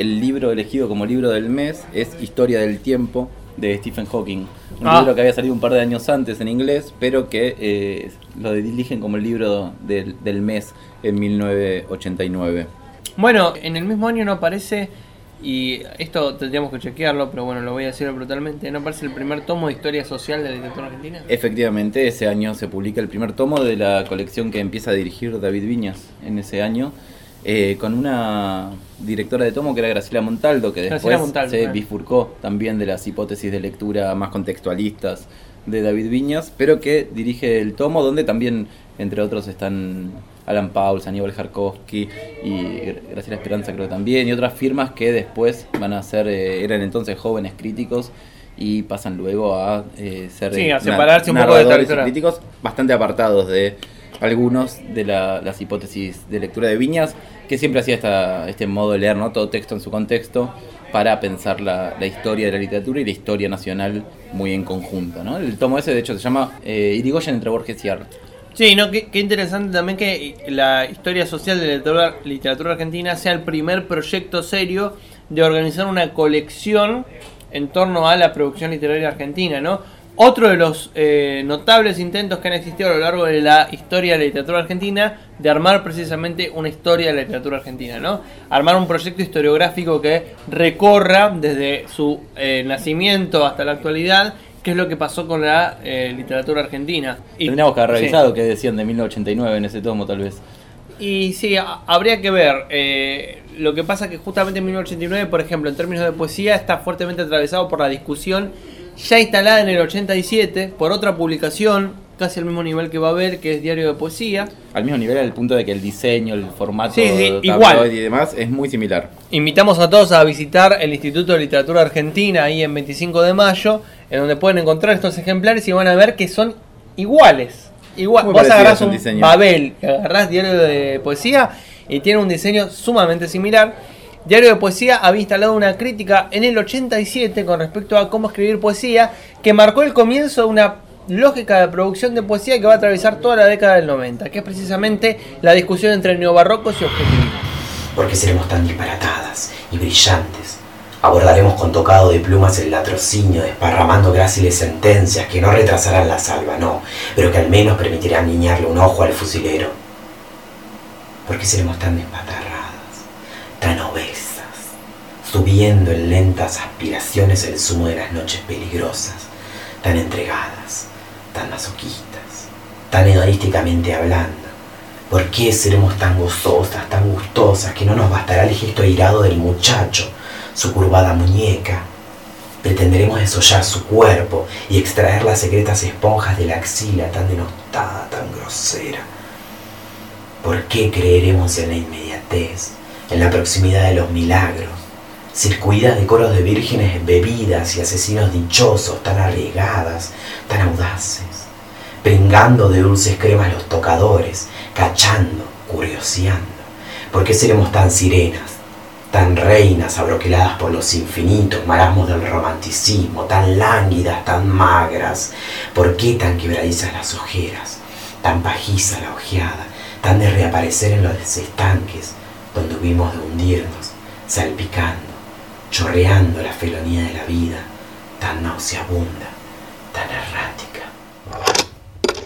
el libro elegido como libro del mes es Historia del Tiempo de Stephen Hawking. Un Ah. libro que había salido un par de años antes en inglés, pero que eh, lo dirigen como el libro del, del mes en 1989. Bueno, en el mismo año no aparece, y esto tendríamos que chequearlo, pero bueno, lo voy a decir brutalmente, no aparece el primer tomo de historia social de la literatura argentina. Efectivamente, ese año se publica el primer tomo de la colección que empieza a dirigir David Viñas en ese año, eh, con una directora de tomo que era Graciela Montaldo, que después Montaldo, se claro. bifurcó también de las hipótesis de lectura más contextualistas de David Viñas, pero que dirige el tomo donde también, entre otros, están Alan Pauls, Aníbal Jarkovsky y Graciela Esperanza creo que también, y otras firmas que después van a ser, eh, eran entonces jóvenes críticos y pasan luego a eh, ser Sí, a na- separarse un poco de críticos bastante apartados de algunos de la- las hipótesis de lectura de Viñas, que siempre hacía esta, este modo de leer ¿no? todo texto en su contexto para pensar la, historia de la literatura y la historia nacional muy en conjunto. ¿no? El tomo ese, de hecho, se llama eh, Irigoyen entre Borges y Art. Sí, no, qué, qué interesante también que la historia social de la literatura, literatura argentina sea el primer proyecto serio de organizar una colección en torno a la producción literaria argentina, ¿no? Otro de los eh, notables intentos que han existido a lo largo de la historia de la literatura argentina de armar precisamente una historia de la literatura argentina, ¿no? Armar un proyecto historiográfico que recorra desde su eh, nacimiento hasta la actualidad qué es lo que pasó con la eh, literatura argentina. Y- Tendríamos que haber sí. revisado qué decían de 1989 en ese tomo, tal vez. Y sí, ha- habría que ver. eh, lo que pasa que justamente en 1989, por ejemplo, en términos de poesía, está fuertemente atravesado por la discusión ya instalada en el 87 por otra publicación, casi al mismo nivel que va a haber, que es Diario de Poesía. Al mismo nivel, al punto de que el diseño, el formato Sí, sí, igual. y demás es muy similar. Invitamos a todos a visitar el Instituto de Literatura Argentina ahí en 25 de mayo, en donde pueden encontrar estos ejemplares y van a ver que son iguales. Igual, Muy vos agarrás un diseño. Babel, agarrás diario de poesía y tiene un diseño sumamente similar. Diario de Poesía había instalado una crítica en el 87 con respecto a cómo escribir poesía, que marcó el comienzo de una lógica de producción de poesía que va a atravesar toda la década del 90, que es precisamente la discusión entre neobarrocos y objetivismo. porque seremos tan disparatadas y brillantes. Abordaremos con tocado de plumas el latrocinio, desparramando gráciles sentencias que no retrasarán la salva, no, pero que al menos permitirán guiñarle un ojo al fusilero. Porque seremos tan despatarradas, tan obesas, subiendo en lentas aspiraciones el zumo de las noches peligrosas, tan entregadas, tan masoquistas, tan hedonísticamente hablando. ¿Por qué seremos tan gozosas, tan gustosas, que no nos bastará el gesto airado del muchacho, su curvada muñeca? Pretenderemos desollar su cuerpo y extraer las secretas esponjas de la axila tan denostada, tan grosera. ¿Por qué creeremos en la inmediatez, en la proximidad de los milagros, circuidas de coros de vírgenes bebidas y asesinos dichosos tan arriesgadas, tan audaces, pringando de dulces cremas los tocadores, cachando, curioseando? ¿Por qué seremos tan sirenas, tan reinas abroqueladas por los infinitos marasmos del romanticismo, tan lánguidas, tan magras? ¿Por qué tan quebradizas las ojeras, tan pajiza la ojeada, tan de reaparecer en los estanques donde hubimos de hundirnos, salpicando, chorreando la felonía de la vida, tan nauseabunda, tan errática?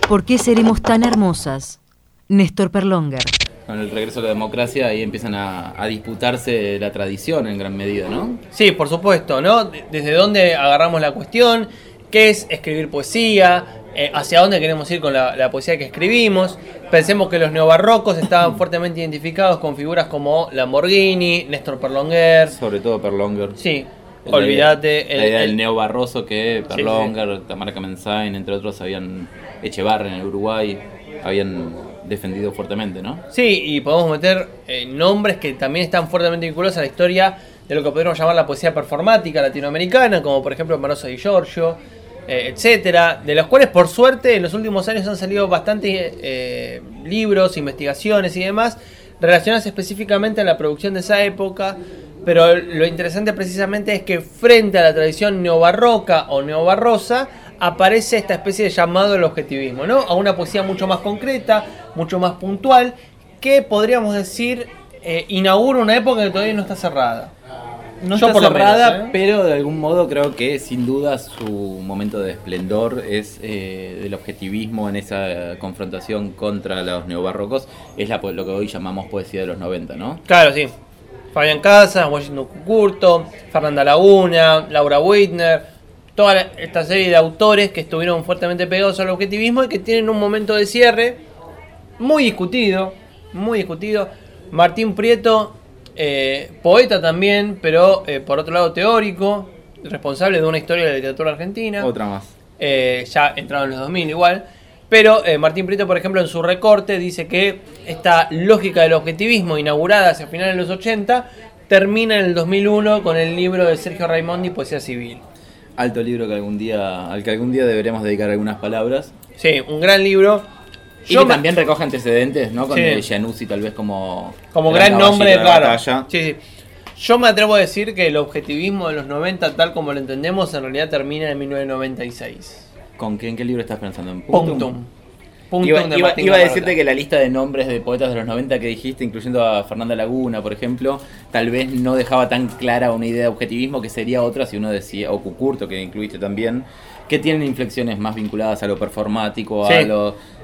¿Por qué seremos tan hermosas? Néstor Perlonger. Con el regreso de la democracia ahí empiezan a, a disputarse la tradición en gran medida, ¿no? Sí, por supuesto, ¿no? De- Desde dónde agarramos la cuestión, qué es escribir poesía, eh, hacia dónde queremos ir con la, la poesía que escribimos. Pensemos que los neobarrocos estaban [clears throat] fuertemente identificados con figuras como Lamborghini, Néstor Perlonger. Sobre todo Perlonger. Sí, olvídate. La idea el- del neobarroso que Sí, Perlonger, Tamara entre otros, habían Echevarri en el Uruguay, habían defendido fuertemente, ¿no? Sí, y podemos meter eh, nombres que también están fuertemente vinculados a la historia de lo que podríamos llamar la poesía performática latinoamericana, como por ejemplo Marosa Di Giorgio, eh, etcétera, de los cuales por suerte en los últimos años han salido bastantes eh, libros, investigaciones y demás relacionadas específicamente a la producción de esa época. Pero lo interesante precisamente es que frente a la tradición neobarroca o neobarrosa aparece esta especie de llamado al objetivismo, ¿no? A una poesía mucho más concreta, mucho más puntual, que podríamos decir eh, inaugura una época que todavía no está cerrada. No Yo está por cerrada, menos, ¿eh? pero de algún modo creo que sin duda su momento de esplendor es eh, del objetivismo en esa confrontación contra los neobarrocos, es la, lo que hoy llamamos poesía de los 90, ¿no? Claro, sí. Fabián Casas, Washington Cucurto, Fernanda Laguna, Laura Whitner, toda la- esta serie de autores que estuvieron fuertemente pegados al objetivismo y que tienen un momento de cierre muy discutido, muy discutido. Martín Prieto, eh, poeta también, pero eh, por otro lado teórico, responsable de una historia de la literatura argentina. Otra más. Eh, ya entrado en los 2000 igual. Pero Martín Prieto, por ejemplo, en su recorte dice que esta lógica del objetivismo inaugurada hacia finales de los 80 termina en el 2001 con el libro de Sergio Raimondi, Poesía Civil. Alto libro que algún día, al que algún día deberemos dedicar algunas palabras. Sí, un gran libro. Y que también recoge antecedentes, ¿no? Con Sí. el Januzzi tal vez como... Como gran nombre, claro. Sí, sí. Yo me atrevo a decir que el objetivismo de los 90, tal como lo entendemos, en realidad termina en 1996. ¿Con qué, en qué libro estás pensando? ¿En Punctum. Punctum Iba, de iba- Martín iba a decirte que la lista de nombres de poetas de los 90 que dijiste, incluyendo a Fernanda Laguna, por ejemplo, tal vez no dejaba tan clara una idea de objetivismo que sería otra si uno decía, o Cucurto, que incluiste también, que tienen inflexiones más vinculadas a lo performático, a Sí.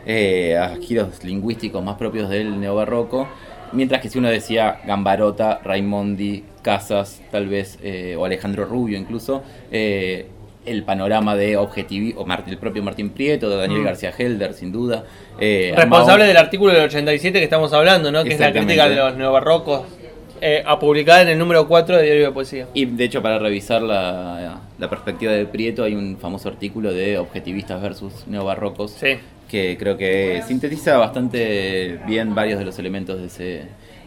Eh, a giros lingüísticos más propios del neobarroco. Mientras que si uno decía Gambarota, Raimondi, Casas, tal vez, eh, o Alejandro Rubio incluso, eh, el panorama de objetivismo, el propio Martín Prieto, de Daniel Mm. García Helder, sin duda. eh, Responsable del artículo del 87 que estamos hablando, ¿no? Que es la crítica de los neobarrocos, eh, a publicar en el número 4 de Diario de Poesía. Y de hecho, para revisar la, la perspectiva de Prieto, hay un famoso artículo de objetivistas versus neobarrocos que creo que sintetiza bastante bien varios de los elementos de ese,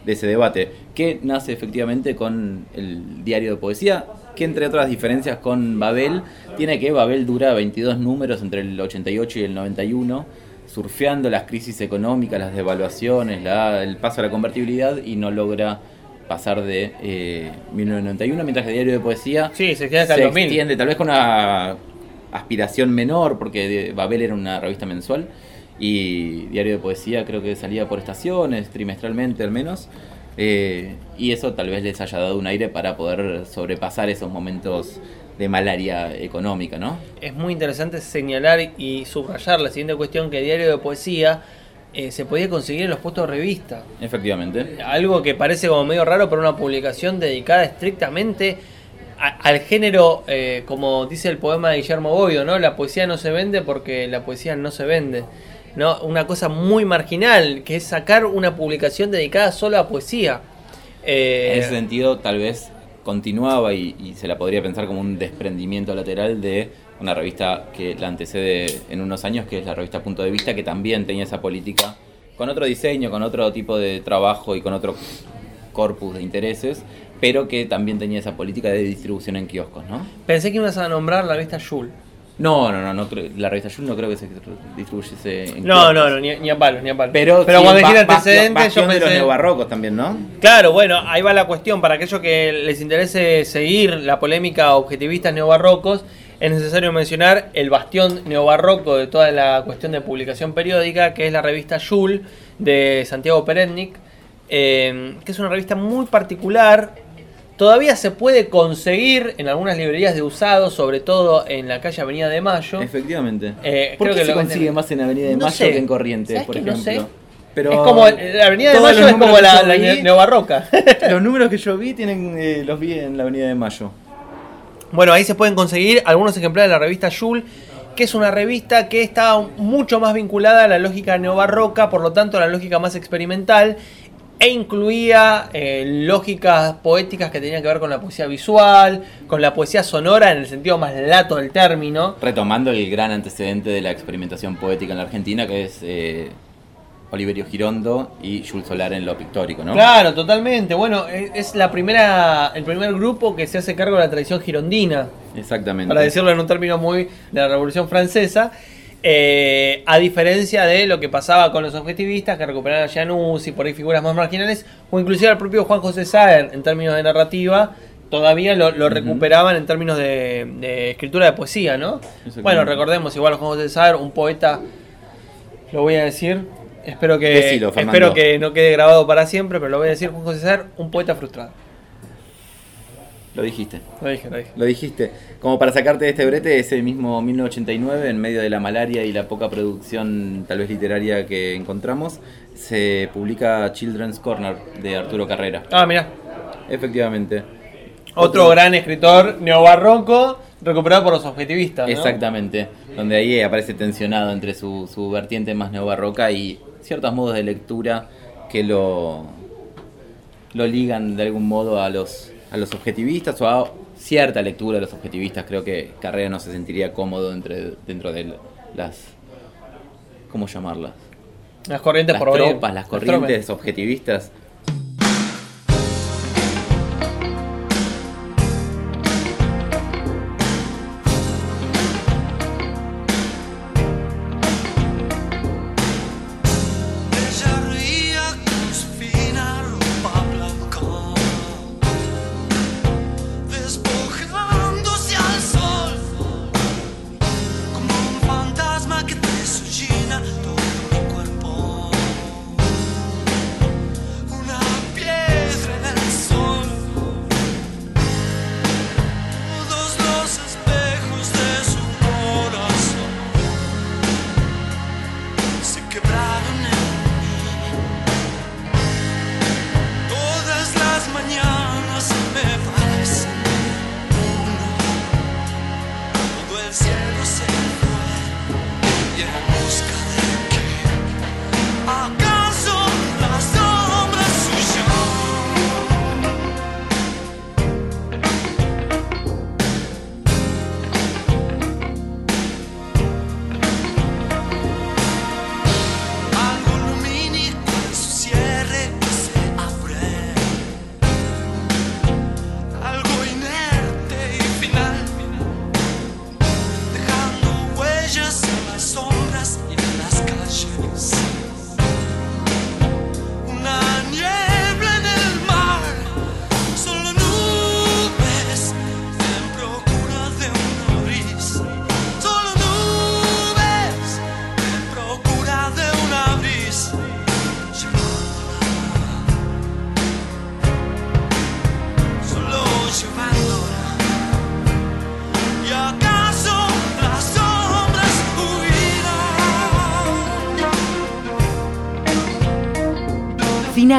de ese debate, que nace efectivamente con el diario de poesía, que entre otras diferencias con Babel, tiene que Babel dura 22 números entre el 88 y el 91, surfeando las crisis económicas, las devaluaciones, la- el paso a la convertibilidad y no logra pasar de eh, 1991, mientras que el diario de poesía Sí, se queda hasta el 2000. extiende, tal vez con una aspiración menor, porque Babel era una revista mensual, y Diario de Poesía creo que salía por estaciones, trimestralmente al menos, eh, y eso tal vez les haya dado un aire para poder sobrepasar esos momentos de malaria económica, ¿no? Es muy interesante señalar y subrayar la siguiente cuestión que Diario de Poesía eh, se podía conseguir en los puestos de revista. Efectivamente. Algo que parece como medio raro para una publicación dedicada estrictamente al género, eh, como dice el poema de Guillermo Boido, ¿no? La poesía no se vende porque la poesía no se vende. ¿no? Una cosa muy marginal, que es sacar una publicación dedicada solo a poesía. Eh, En ese sentido, tal vez continuaba y se la podría pensar como un desprendimiento lateral de una revista que la antecede en unos años, que es la revista Punto de Vista, que también tenía esa política con otro diseño, con otro tipo de trabajo y con otro corpus de intereses, pero que también tenía esa política de distribución en kioscos, ¿no? Pensé que ibas a nombrar la revista Joule. No, no, no, la revista Yul no creo que se distribuyese en No, kioscos. no, no, ni, ni a palos, ni a palos. Pero, Pero sí, cuando dijiste antecedentes, yo bastión de los pensé. neobarrocos también, ¿no? Claro, bueno, ahí va la cuestión. Para aquellos que les interese seguir la polémica objetivista neobarrocos, es necesario mencionar el bastión neobarroco de toda la cuestión de publicación periódica, que es la revista Yul de Santiago Peretnik, eh, que es una revista muy particular. Todavía se puede conseguir en algunas librerías de usados, sobre todo en la calle Avenida de Mayo. Efectivamente. Eh, ¿Por creo qué que se lo venden- consigue más en Avenida de No Mayo sé. que en Corrientes, ¿Sabes por no ejemplo? sé? Pero Es como la Avenida de Mayo es como la, neobarroca. [laughs] Los números que yo vi tienen eh, los vi en la Avenida de Mayo. Bueno, ahí se pueden conseguir algunos ejemplares de la revista Yul, que es una revista que está mucho más vinculada a la lógica neobarroca, por lo tanto a la lógica más experimental, e incluía eh, lógicas poéticas que tenían que ver con la poesía visual, con la poesía sonora en el sentido más lato del término. Retomando el gran antecedente de la experimentación poética en la Argentina, que es eh, Oliverio Girondo y Jules Solar en lo pictórico, ¿no? Claro, totalmente. Bueno, es es la primera, el primer grupo que se hace cargo de la tradición girondina. Exactamente. para decirlo en un término muy de la Revolución Francesa. Eh, a diferencia de lo que pasaba con los objetivistas que recuperaban a Janus y por ahí figuras más marginales, o inclusive al propio Juan José Saer en términos de narrativa, todavía lo, lo recuperaban en términos de, de escritura de poesía, ¿no? Bueno, recordemos igual a Juan José Saer, un poeta, lo voy a decir, espero que, Decilo, espero que no quede grabado para siempre, pero lo voy a decir, Juan José Saer, un poeta frustrado. Lo dijiste. Lo dije, lo dije. Lo dijiste. Como para sacarte de este brete, ese mismo 1989, en medio de la malaria y la poca producción tal vez literaria que encontramos, se publica Children's Corner de Arturo Carrera. Ah, mira. Efectivamente. Otro gran escritor neobarroco recuperado por los objetivistas. ¿no? Exactamente. Donde ahí aparece tensionado entre su, su vertiente más neobarroca y ciertos modos de lectura que lo, lo ligan de algún modo a los, a los objetivistas o a cierta lectura de los objetivistas. Creo que Carrera no se sentiría cómodo entre, dentro de las... ¿Cómo llamarlas? Las corrientes las por tropas, Las corrientes objetivistas.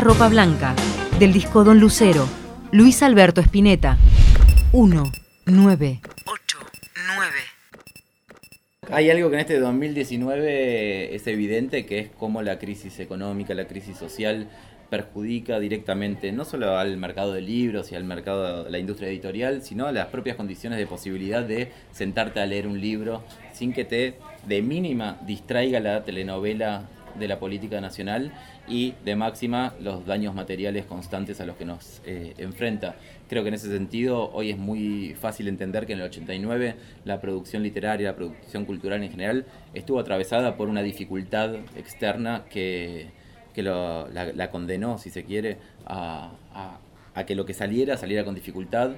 Ropa Blanca, del disco Don Lucero, Luis Alberto Spinetta. 1, 9. Hay algo que en este 2019 es evidente, que es cómo la crisis económica, la crisis social perjudica directamente no solo al mercado de libros y al mercado de la industria editorial, sino a las propias condiciones de posibilidad de sentarte a leer un libro sin que te de mínima distraiga la telenovela de la política nacional y de máxima los daños materiales constantes a los que nos eh, enfrenta. Creo que en ese sentido hoy es muy fácil entender que en el 89 la producción literaria, la producción cultural en general, estuvo atravesada por una dificultad externa que, que lo- la, condenó, si se quiere, a, a- a que lo que saliera saliera con dificultad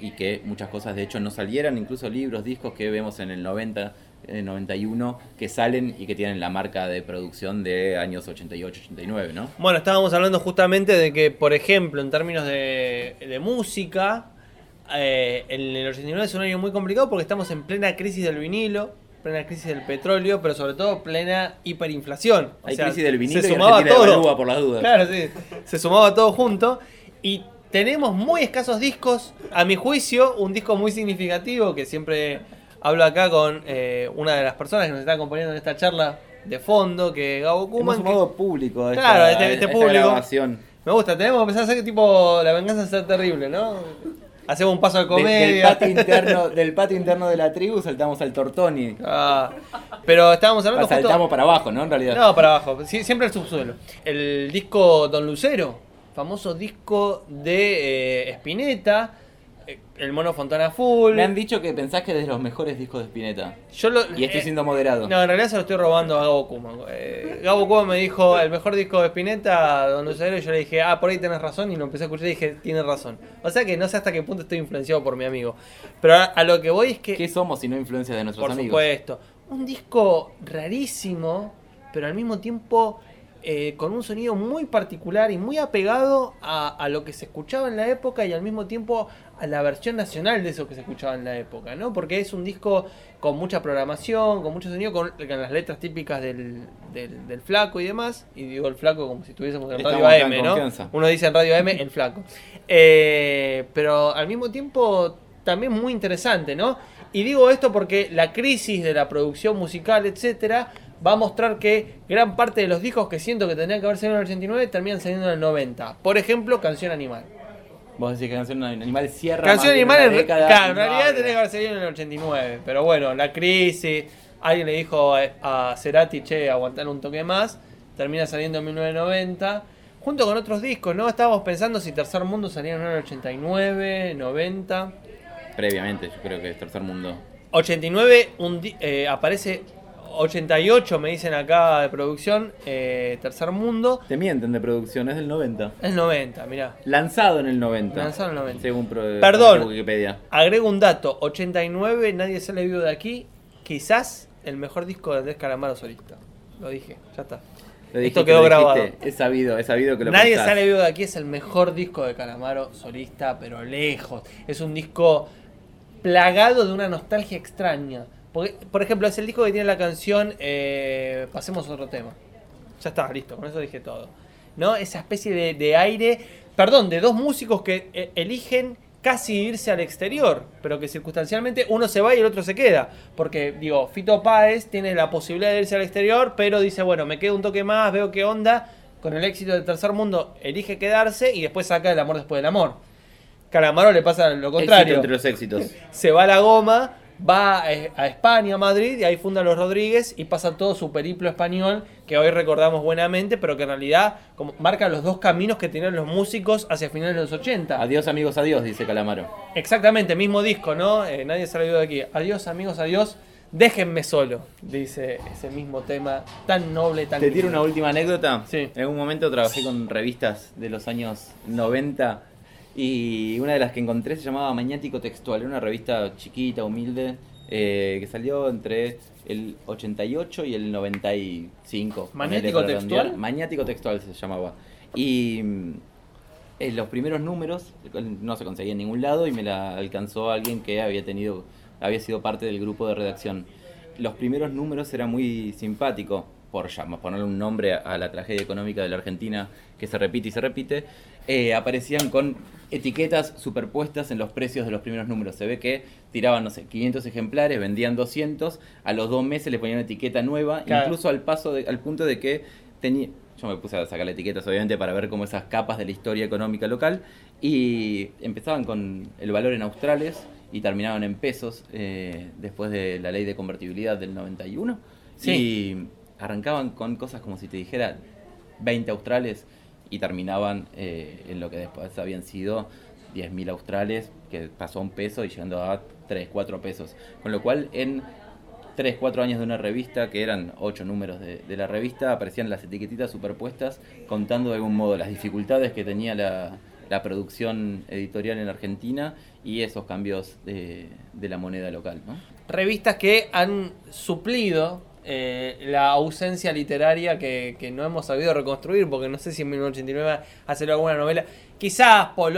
y que muchas cosas de hecho no salieran, incluso libros, discos que vemos en el 90, en 91, que salen y que tienen la marca de producción de años 88, 89, ¿no? Bueno, estábamos hablando justamente de que, por ejemplo, en términos de, de música, eh, en el 89 es un año muy complicado porque estamos en plena crisis del vinilo, plena crisis del petróleo, pero sobre todo plena hiperinflación. O Hay sea, crisis del vinilo se y sumaba Argentina todo. por las dudas. Claro, sí. Se sumaba todo junto y tenemos muy escasos discos. A mi juicio, un disco muy significativo que siempre hablo acá con eh, una de las personas que nos está acompañando en esta charla de fondo, que es Gabo Kuman. Hemos sumado público a esta, Claro, este, a este esta público. grabación. Me gusta, tenemos que empezar a hacer tipo la venganza ser terrible, ¿no? Hacemos un paso de comedia. del, patio interno, del patio interno de la tribu saltamos al Tortoni. Ah, pero estábamos hablando justo- Saltamos para abajo, ¿no? En realidad. No, para abajo, siempre al subsuelo. El disco Don Lucero, famoso disco de eh, Spinetta, el Mono Fontana Full. Me han dicho que pensás que es de los mejores discos de Spinetta. Yo lo- y estoy eh, siendo moderado. No, en realidad se lo estoy robando a Gabo Kuma. Eh, Gabo Kuma me dijo el mejor disco de Spinetta, Don Lucero, y yo le dije, ah, por ahí tenés razón, y lo empecé a escuchar y dije, tienes razón. O sea que no sé hasta qué punto estoy influenciado por mi amigo. Pero a, a lo que voy es que... ¿Qué somos si no influencias de nuestros Por amigos? supuesto. Un disco rarísimo, pero al mismo tiempo eh, con un sonido muy particular y muy apegado a, a lo que se escuchaba en la época y al mismo tiempo a la versión nacional de eso que se escuchaba en la época, ¿no? Porque es un disco con mucha programación, con mucho sonido, con, con las letras típicas del, del- del flaco y demás. Y digo el flaco como si estuviésemos en Estamos Radio AM, ¿no? confianza. Uno dice en Radio AM el flaco. Eh, pero al mismo tiempo también muy interesante, ¿no? Y digo esto porque la crisis de la producción musical, etcétera, va a mostrar que gran parte de los discos que siento que tendrían que haber salido en el 89 terminan saliendo en el 90. Por ejemplo, Canción Animal. Vos decís que Canción Animal cierra Canción Animal, en, década claro, en realidad tendría que haber salido en el 89. Pero bueno, la crisis, alguien le dijo a, a Cerati, che, aguantar un toque más. Termina saliendo en 1990. Junto con otros discos, ¿no? Estábamos pensando si Tercer Mundo salía en el 89, 90. Previamente, yo creo que es Tercer Mundo. 89 un eh, aparece 88 me dicen acá de producción eh, Tercer Mundo Te mienten de producción, es del 90. es 90 mirá Lanzado en el 90. Lanzado en el 90. Según Perdón. Wikipedia. agrego un dato 89 nadie sale vivo de aquí quizás el mejor disco de Andrés Calamaro solista lo dije ya está esto quedó grabado. Es sabido, es sabido que lo Nadie pensás. sale vivo de aquí es el mejor disco de Calamaro solista, pero lejos. Es un disco plagado de una nostalgia extraña. Porque, por ejemplo, es el disco que tiene la canción eh, Pasemos a otro tema. Ya está, listo, con eso dije todo. ¿No? Esa especie de, de aire, perdón, de dos músicos que eh, eligen casi irse al exterior, pero que circunstancialmente uno se va y el otro se queda. Porque, digo, Fito Páez tiene la posibilidad de irse al exterior, pero dice, bueno, me quedo un toque más, veo qué onda. Con el éxito del tercer mundo, elige quedarse y después saca el amor después del amor. Calamaro le pasa lo Éxito contrario. entre los éxitos. [laughs] Se va a la goma, va a, a España, a Madrid, y ahí funda los Rodríguez y pasa todo su periplo español que hoy recordamos buenamente, pero que en realidad como, marca los dos caminos que tenían los músicos hacia finales de los 80. Adiós amigos, adiós, dice Calamaro. Exactamente, mismo disco, ¿no? Eh, nadie se lo de aquí. Adiós amigos, adiós. Déjenme solo, dice ese mismo tema tan noble, tan Te tiro una última anécdota. Sí. En un momento trabajé con revistas de los años 90 y una de las que encontré se llamaba Mañático Textual. Era una revista chiquita, humilde, eh, que salió entre el 88 y el 95. ¿Mañático ponele para Textual? Mañático Textual se llamaba. Y mm, en los primeros números no se conseguía en ningún lado y me la alcanzó alguien que había tenido había sido parte del grupo de redacción. Los primeros números era muy simpático por llamar, ponerle un nombre a, a la tragedia económica de la Argentina que se repite y se repite, eh, aparecían con etiquetas superpuestas en los precios de los primeros números. Se ve que tiraban, no sé, 500 ejemplares, vendían 200, a los dos meses le ponían una etiqueta nueva, Claro. incluso al paso de- al punto de que tenía... Yo me puse a sacar etiquetas, obviamente, para ver como esas capas de la historia económica local. Y empezaban con el valor en australes y terminaban en pesos eh, después de la ley de convertibilidad del 91. Sí. Y arrancaban con cosas como si te dijera 20 australes y terminaban eh, en lo que después habían sido 10.000 australes, que pasó un peso y llegando a 3, 4 pesos. Con lo cual, en 3, 4 años de una revista, que eran 8 números de, de la revista, aparecían las etiquetitas superpuestas contando de algún modo las dificultades que tenía la, la producción editorial en Argentina y esos cambios de, de la moneda local. ¿no? Revistas que han suplido eh, la ausencia literaria que, que no hemos sabido reconstruir, porque no sé si en 1989 hacer alguna novela. Quizás Paul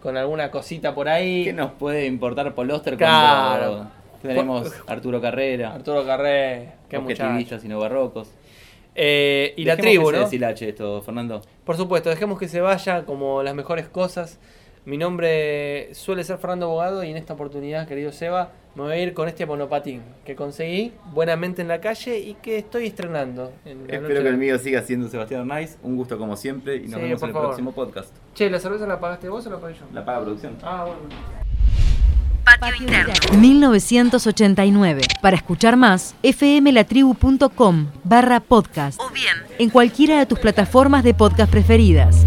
con alguna cosita por ahí. ¿Qué nos puede importar Paul Auster Claro. cuando tenemos Arturo Carrera? Arturo qué muchacho. objetivistas y no barrocos. Eh, y la tribu, que se ¿no? deshilache esto, Fernando. Por supuesto, dejemos que se vaya como las mejores cosas. Mi nombre suele ser Fernando Abogado y en esta oportunidad, querido Seba, me voy a ir con este monopatín que conseguí buenamente en la calle y que estoy estrenando. en la noche Espero que de- el mío siga siendo Sebastián Arnaiz. Un gusto como siempre y nos Sí, vemos en el favor. próximo podcast. Che, ¿la cerveza la pagaste vos o la pagué yo? La paga producción. Ah, bueno. Patio interno. 1989. Para escuchar más, fmlatribu.com barra podcast. O bien, En cualquiera de tus plataformas de podcast preferidas.